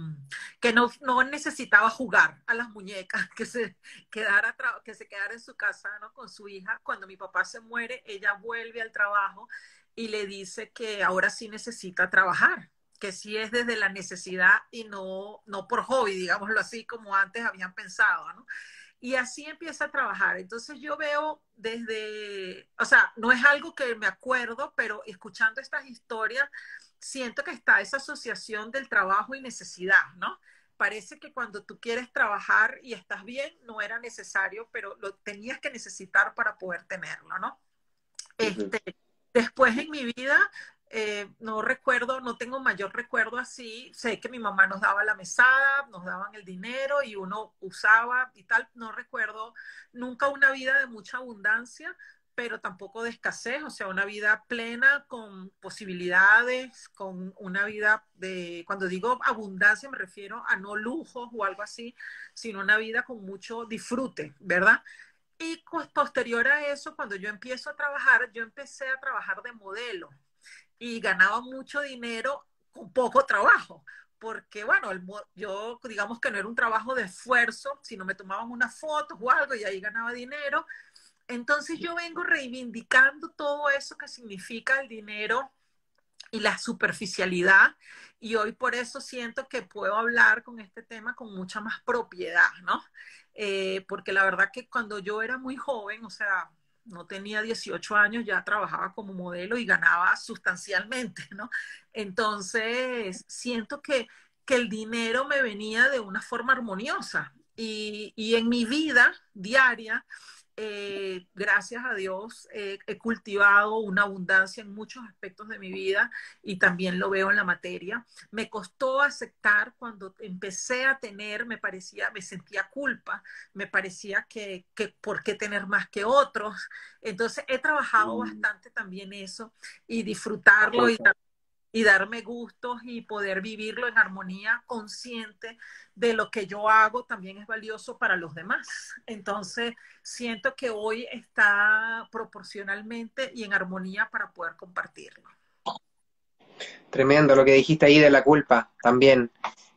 que no, no necesitaba jugar a las muñecas, que se, quedara, que se quedara en su casa ¿no? con su hija. Cuando mi papá se muere, ella vuelve al trabajo y le dice que ahora sí necesita trabajar que sí es desde la necesidad y no, no por hobby, digámoslo así, como antes habían pensado, ¿no? Y así empieza a trabajar. Entonces yo veo desde, o sea, no es algo que me acuerdo, pero escuchando estas historias, siento que está esa asociación del trabajo y necesidad, ¿no? Parece que cuando tú quieres trabajar y estás bien, no era necesario, pero lo tenías que necesitar para poder tenerlo, ¿no? Este, después en mi vida eh, no recuerdo, no tengo mayor recuerdo así. Sé que mi mamá nos daba la mesada, nos daban el dinero y uno usaba y tal. No recuerdo nunca una vida de mucha abundancia, pero tampoco de escasez, o sea, una vida plena con posibilidades, con una vida de, cuando digo abundancia me refiero a no lujos o algo así, sino una vida con mucho disfrute, ¿verdad? Y posterior a eso, cuando yo empiezo a trabajar, yo empecé a trabajar de modelo y ganaba mucho dinero con poco trabajo. Porque, bueno, yo digamos que no era un trabajo de esfuerzo, sino me tomaban unas fotos o algo y ahí ganaba dinero. Entonces yo vengo reivindicando todo eso que significa el dinero y la superficialidad y hoy por eso siento que puedo hablar con este tema con mucha más propiedad, ¿no? Eh, porque la verdad que cuando yo era muy joven, o sea, no tenía 18 años, ya trabajaba como modelo y ganaba sustancialmente, ¿no? Entonces, siento que, que el dinero me venía de una forma armoniosa y, y en mi vida diaria eh, gracias a Dios, he cultivado una abundancia en muchos aspectos de mi vida y también lo veo en la materia. Me costó aceptar cuando empecé a tener, me parecía, me sentía culpa, me parecía que, que por qué tener más que otros. Entonces he trabajado mm. bastante también eso y disfrutarlo y también y darme gustos y poder vivirlo en armonía consciente de lo que yo hago también es valioso para los demás. Entonces, siento que hoy está proporcionalmente y en armonía para poder compartirlo. Tremendo lo que dijiste ahí de la culpa también.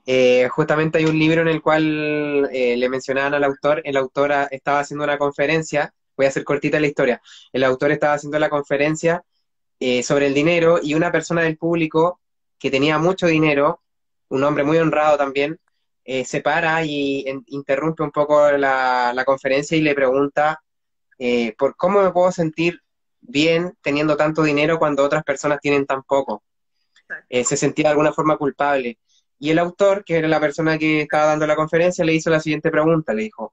Eh, justamente hay un libro en el cual eh, le mencionaban al autor, el autor estaba haciendo una conferencia, voy a hacer cortita la historia, el autor estaba haciendo la conferencia eh, sobre el dinero y una persona del público que tenía mucho dinero, un hombre muy honrado también, eh, se para y interrumpe un poco la, conferencia y le pregunta eh, por cómo me puedo sentir bien teniendo tanto dinero cuando otras personas tienen tan poco. Se sentía de alguna forma culpable. Y el autor, que era la persona que estaba dando la conferencia, le hizo la siguiente pregunta, le dijo,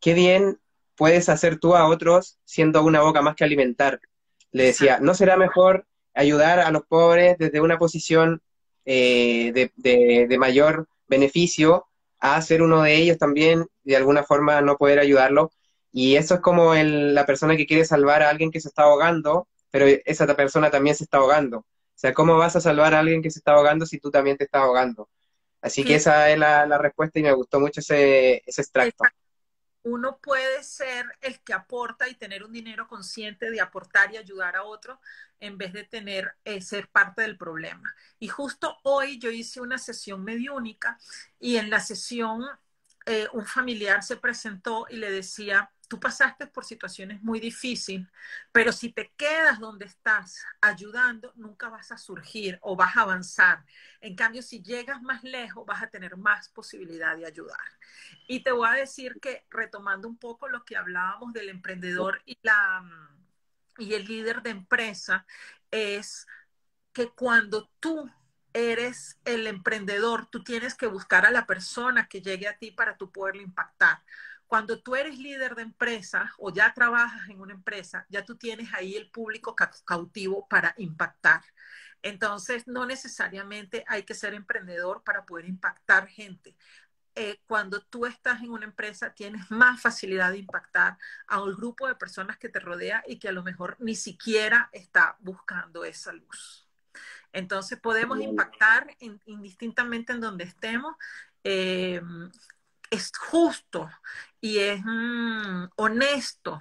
¿qué bien puedes hacer tú a otros siendo una boca más que alimentar? Le decía, ¿no será mejor ayudar a los pobres desde una posición de, de, mayor beneficio a ser uno de ellos también, de alguna forma no poder ayudarlo. Y eso es como el, la persona que quiere salvar a alguien que se está ahogando, pero esa persona también se está ahogando. O sea, ¿cómo vas a salvar a alguien que se está ahogando si tú también te estás ahogando? Así que esa es la, la, respuesta y me gustó mucho ese, ese extracto uno puede ser el que aporta y tener un dinero consciente de aportar y ayudar a otro en vez de tener eh, ser parte del problema. Y justo hoy yo hice una sesión mediúnica y en la sesión eh, un familiar se presentó y le decía, tú pasaste por situaciones muy difíciles, pero si te quedas donde estás ayudando, nunca vas a surgir o vas a avanzar. En cambio, si llegas más lejos, vas a tener más posibilidad de ayudar. Y te voy a decir que, retomando un poco lo que hablábamos del emprendedor y, la, y el líder de empresa, es que cuando tú eres el emprendedor, tú tienes que buscar a la persona que llegue a ti para tú poderlo impactar cuando tú eres líder de empresa o ya trabajas en una empresa, ya tú tienes ahí el público cautivo para impactar. Entonces, no necesariamente hay que ser emprendedor para poder impactar gente. Eh, cuando tú estás en una empresa, tienes más facilidad de impactar a un grupo de personas que te rodea y que a lo mejor ni siquiera está buscando esa luz. Entonces, podemos impactar indistintamente en donde estemos. Eh, es justo y es mm, honesto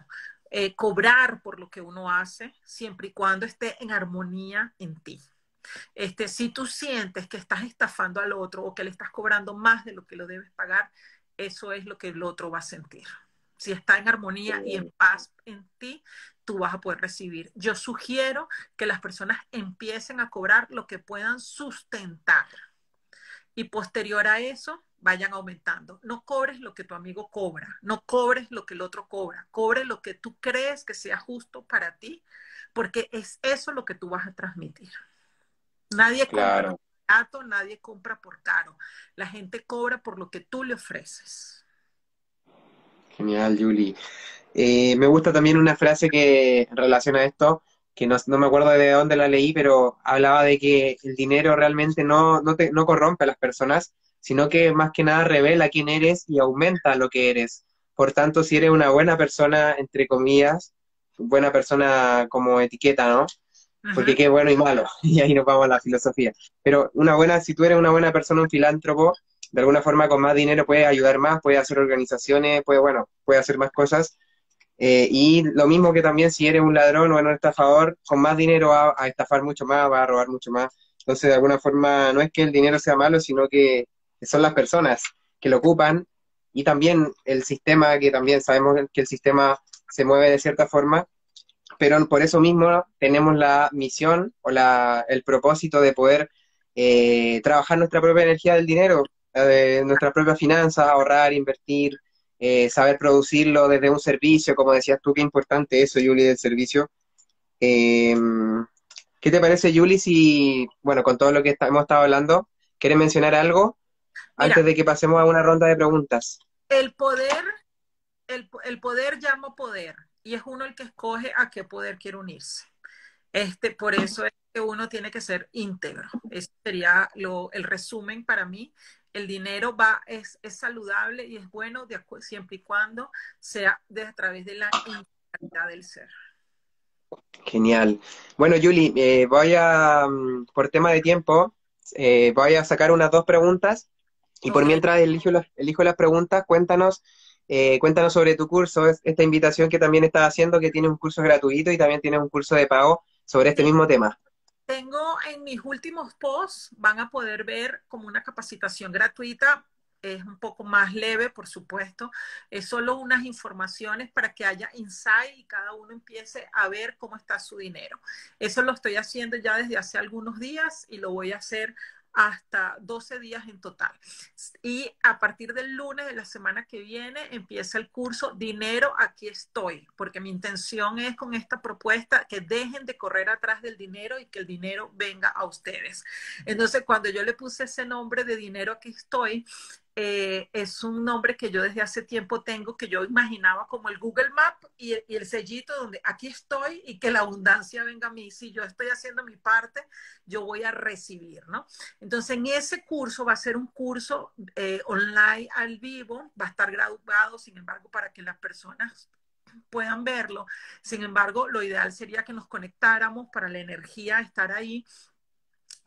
eh, cobrar por lo que uno hace, siempre y cuando esté en armonía en ti. Este, si tú sientes que estás estafando al otro o que le estás cobrando más de lo que lo debes pagar, eso es lo que el otro va a sentir. Si está en armonía y en paz en ti, tú vas a poder recibir. Yo sugiero que las personas empiecen a cobrar lo que puedan sustentar. Y posterior a eso, vayan aumentando. No cobres lo que tu amigo cobra, no cobres lo que el otro cobra, cobre lo que tú crees que sea justo para ti, porque es eso lo que tú vas a transmitir. Nadie compra por barato, nadie compra por caro. La gente cobra por lo que tú le ofreces. Genial, Julie. Eh, me gusta también una frase que relaciona esto, que no, me acuerdo de dónde la leí, pero hablaba de que el dinero realmente no, no, te, no corrompe a las personas, sino que más que nada revela quién eres y aumenta lo que eres. Por tanto, si eres una buena persona, entre comillas, buena persona como etiqueta, ¿no? Porque qué bueno y malo, y ahí nos vamos a la filosofía. Pero una buena, si tú eres una buena persona, un filántropo, de alguna forma con más dinero puedes ayudar más, puedes hacer organizaciones, puede, bueno, puede hacer más cosas. Eh, y lo mismo que también si eres un ladrón o un estafador, con más dinero va a estafar mucho más, va a robar mucho más. Entonces, de alguna forma, no es que el dinero sea malo, sino que son las personas que lo ocupan y también el sistema, que también sabemos que el sistema se mueve de cierta forma, pero por eso mismo tenemos la misión o la, el propósito de poder eh, trabajar nuestra propia energía del dinero, eh, nuestra propia finanza, ahorrar, invertir, eh, saber producirlo desde un servicio, como decías tú, qué importante eso, Julie, del servicio. Em, ¿Qué te parece, Julie, si, bueno, con todo lo que hemos estado hablando, ¿quieres mencionar algo antes de que pasemos a una ronda de preguntas. El poder, el, poder llama poder y es uno el que escoge a qué poder quiere unirse. Este, por eso es que uno tiene que ser íntegro. Ese sería lo, el resumen para mí. El dinero va, es, es saludable y es bueno de, siempre y cuando sea de, a través de la integralidad del ser. Genial. Bueno, Julie, eh, voy a, mm, por tema de tiempo, eh, voy a sacar unas dos preguntas y por mientras elijo las, elijo las preguntas, cuéntanos, eh, cuéntanos sobre tu curso, esta invitación que también estás haciendo, que tiene un curso gratuito y también tiene un curso de pago sobre este mismo tema. Tengo en mis últimos posts, van a poder ver como una capacitación gratuita es un poco más leve, por supuesto. Es solo unas informaciones para que haya insight y cada uno empiece a ver cómo está su dinero. Eso lo estoy haciendo ya desde hace algunos días y lo voy a hacer hasta 12 días en total. Y a partir del lunes de la semana que viene empieza el curso Dinero, aquí estoy, porque mi intención es con esta propuesta que dejen de correr atrás del dinero y que el dinero venga a ustedes. Entonces, cuando yo le puse ese nombre de Dinero, aquí estoy, eh, es un nombre que yo desde hace tiempo tengo, que yo imaginaba como el Google Map y el, sellito donde aquí estoy y que la abundancia venga a mí. Si yo estoy haciendo mi parte, yo voy a recibir, ¿no? Entonces, en ese curso va a ser un curso eh, online al vivo, va a estar graduado, sin embargo, para que las personas puedan verlo. Sin embargo, lo ideal sería que nos conectáramos para la energía estar ahí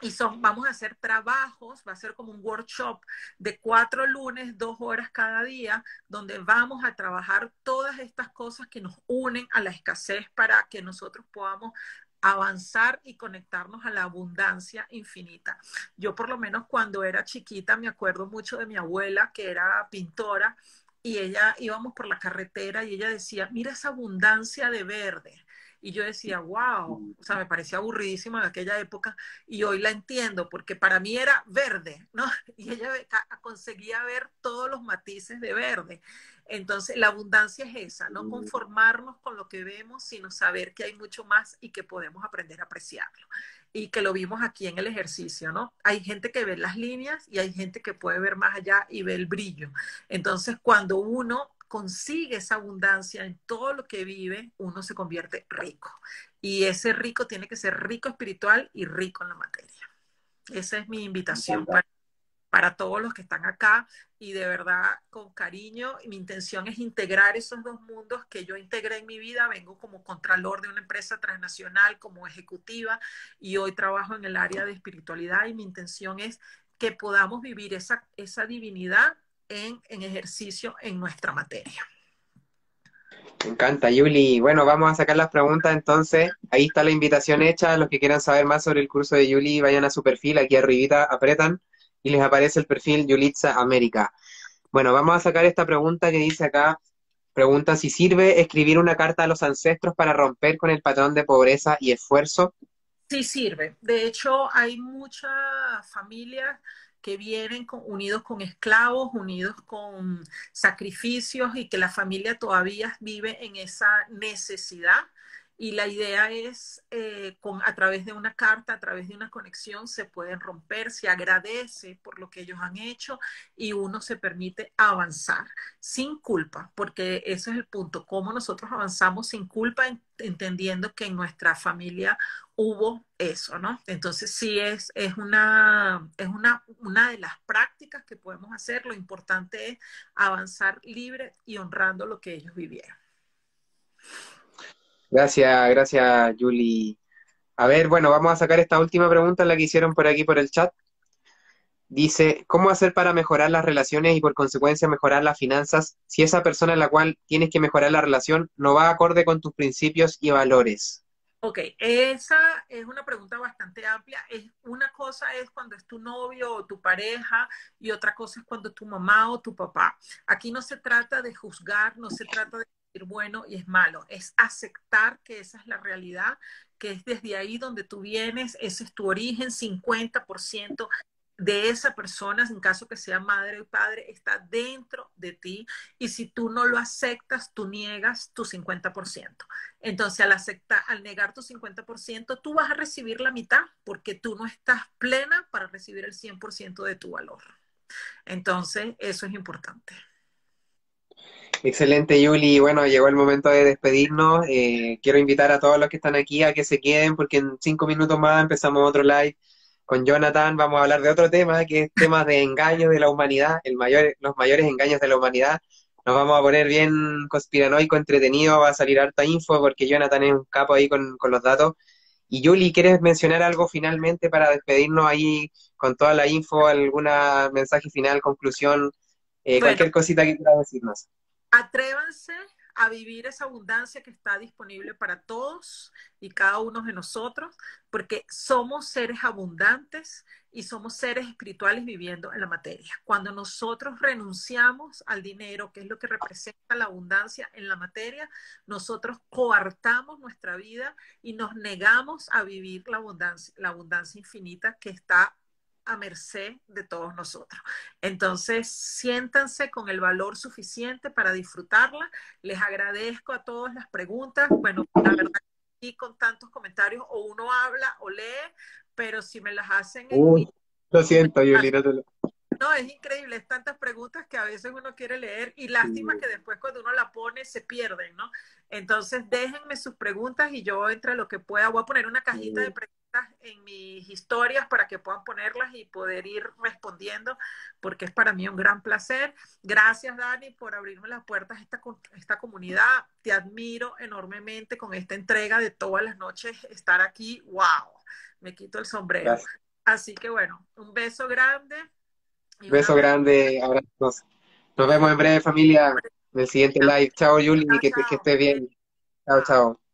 y son, vamos a hacer trabajos, va a ser como un workshop de cuatro lunes, dos horas cada día, donde vamos a trabajar todas estas cosas que nos unen a la escasez para que nosotros podamos avanzar y conectarnos a la abundancia infinita. Yo por lo menos cuando era chiquita me acuerdo mucho de mi abuela que era pintora y ella íbamos por la carretera y ella decía, mira esa abundancia de verde y yo decía, wow, o sea, me parecía aburridísima en aquella época y hoy la entiendo porque para mí era verde, ¿no? Y ella conseguía ver todos los matices de verde. Entonces, la abundancia es esa, no conformarnos con lo que vemos, sino saber que hay mucho más y que podemos aprender a apreciarlo. Y que lo vimos aquí en el ejercicio, ¿no? Hay gente que ve las líneas y hay gente que puede ver más allá y ve el brillo. Entonces, cuando uno consigue esa abundancia en todo lo que vive, uno se convierte rico. Y ese rico tiene que ser rico espiritual y rico en la materia. Esa es mi invitación para, para, todos los que están acá y de verdad con cariño. Mi intención es integrar esos dos mundos que yo integré en mi vida. Vengo como contralor de una empresa transnacional, como ejecutiva y hoy trabajo en el área de espiritualidad y mi intención es que podamos vivir esa, esa divinidad en, ejercicio en nuestra materia. Me encanta, Yuli. Bueno, vamos a sacar las preguntas entonces. Ahí está la invitación hecha. Los que quieran saber más sobre el curso de Yuli, vayan a su perfil. Aquí arribita apretan y les aparece el perfil Yulitza América. Bueno, vamos a sacar esta pregunta que dice acá. Pregunta si sirve escribir una carta a los ancestros para romper con el patrón de pobreza y esfuerzo. Sí sirve. De hecho, hay muchas familias que vienen unidos con esclavos, unidos con sacrificios y que la familia todavía vive en esa necesidad y la idea es, eh, con, a través de una carta, a través de una conexión, se pueden romper, se agradece por lo que ellos han hecho y uno se permite avanzar sin culpa, porque ese es el punto, cómo nosotros avanzamos sin culpa, entendiendo que en nuestra familia hubo eso, ¿no? Entonces sí es, es, una, es una, una de las prácticas que podemos hacer, lo importante es avanzar libre y honrando lo que ellos vivieron. Gracias, gracias, Julie. A ver, bueno, vamos a sacar esta última pregunta, la que hicieron por aquí por el chat. Dice, ¿cómo hacer para mejorar las relaciones y por consecuencia mejorar las finanzas si esa persona en la cual tienes que mejorar la relación no va acorde con tus principios y valores? Ok, esa es una pregunta bastante amplia. Es, una cosa es cuando es tu novio o tu pareja y otra cosa es cuando tu mamá o tu papá. Aquí no se trata de juzgar, no se trata de bueno y es malo, es aceptar que esa es la realidad, que es desde ahí donde tú vienes, ese es tu origen, 50% de esa persona, en caso que sea madre o padre, está dentro de ti y si tú no lo aceptas, tú niegas tu 50%. Entonces, al aceptar, al negar tu 50%, tú vas a recibir la mitad porque tú no estás plena para recibir el 100% de tu valor. Entonces, eso es importante. Excelente, Yuli. Bueno, llegó el momento de despedirnos. Eh, quiero invitar a todos los que están aquí a que se queden porque en cinco minutos más empezamos otro live con Jonathan. Vamos a hablar de otro tema, que es temas de engaños de la humanidad, el mayor, los mayores engaños de la humanidad. Nos vamos a poner bien conspiranoico, entretenido, va a salir harta info porque Jonathan es un capo ahí con, con los datos. Y Yuli, ¿quieres mencionar algo finalmente para despedirnos ahí con toda la info? ¿Alguna mensaje final, conclusión? Eh, cualquier cosita que quieras decirnos atrévanse a vivir esa abundancia que está disponible para todos y cada uno de nosotros, porque somos seres abundantes y somos seres espirituales viviendo en la materia. Cuando nosotros renunciamos al dinero, que es lo que representa la abundancia en la materia, nosotros coartamos nuestra vida y nos negamos a vivir la abundancia, la abundancia infinita que está a merced de todos nosotros. Entonces, siéntanse con el valor suficiente para disfrutarla. Les agradezco a todas las preguntas. Bueno, la verdad, aquí con tantos comentarios, o uno habla o lee, pero si me las hacen... En Lo siento, Yulina. No, es increíble, es tantas preguntas que a veces uno quiere leer y lástima que después cuando uno la pone se pierden, ¿no? Entonces déjenme sus preguntas y yo entre lo que pueda voy a poner una cajita de preguntas en mis historias para que puedan ponerlas y poder ir respondiendo, porque es para mí un gran placer. Gracias, Dani, por abrirme las puertas a esta, esta comunidad. Te admiro enormemente con esta entrega de todas las noches estar aquí. ¡Wow! Me quito el sombrero. Así que bueno, un beso grande. Un beso grande, abrazos. Nos vemos en breve, familia, en el siguiente live. Chao, Yuli, que, que estés bien. Chao, chao.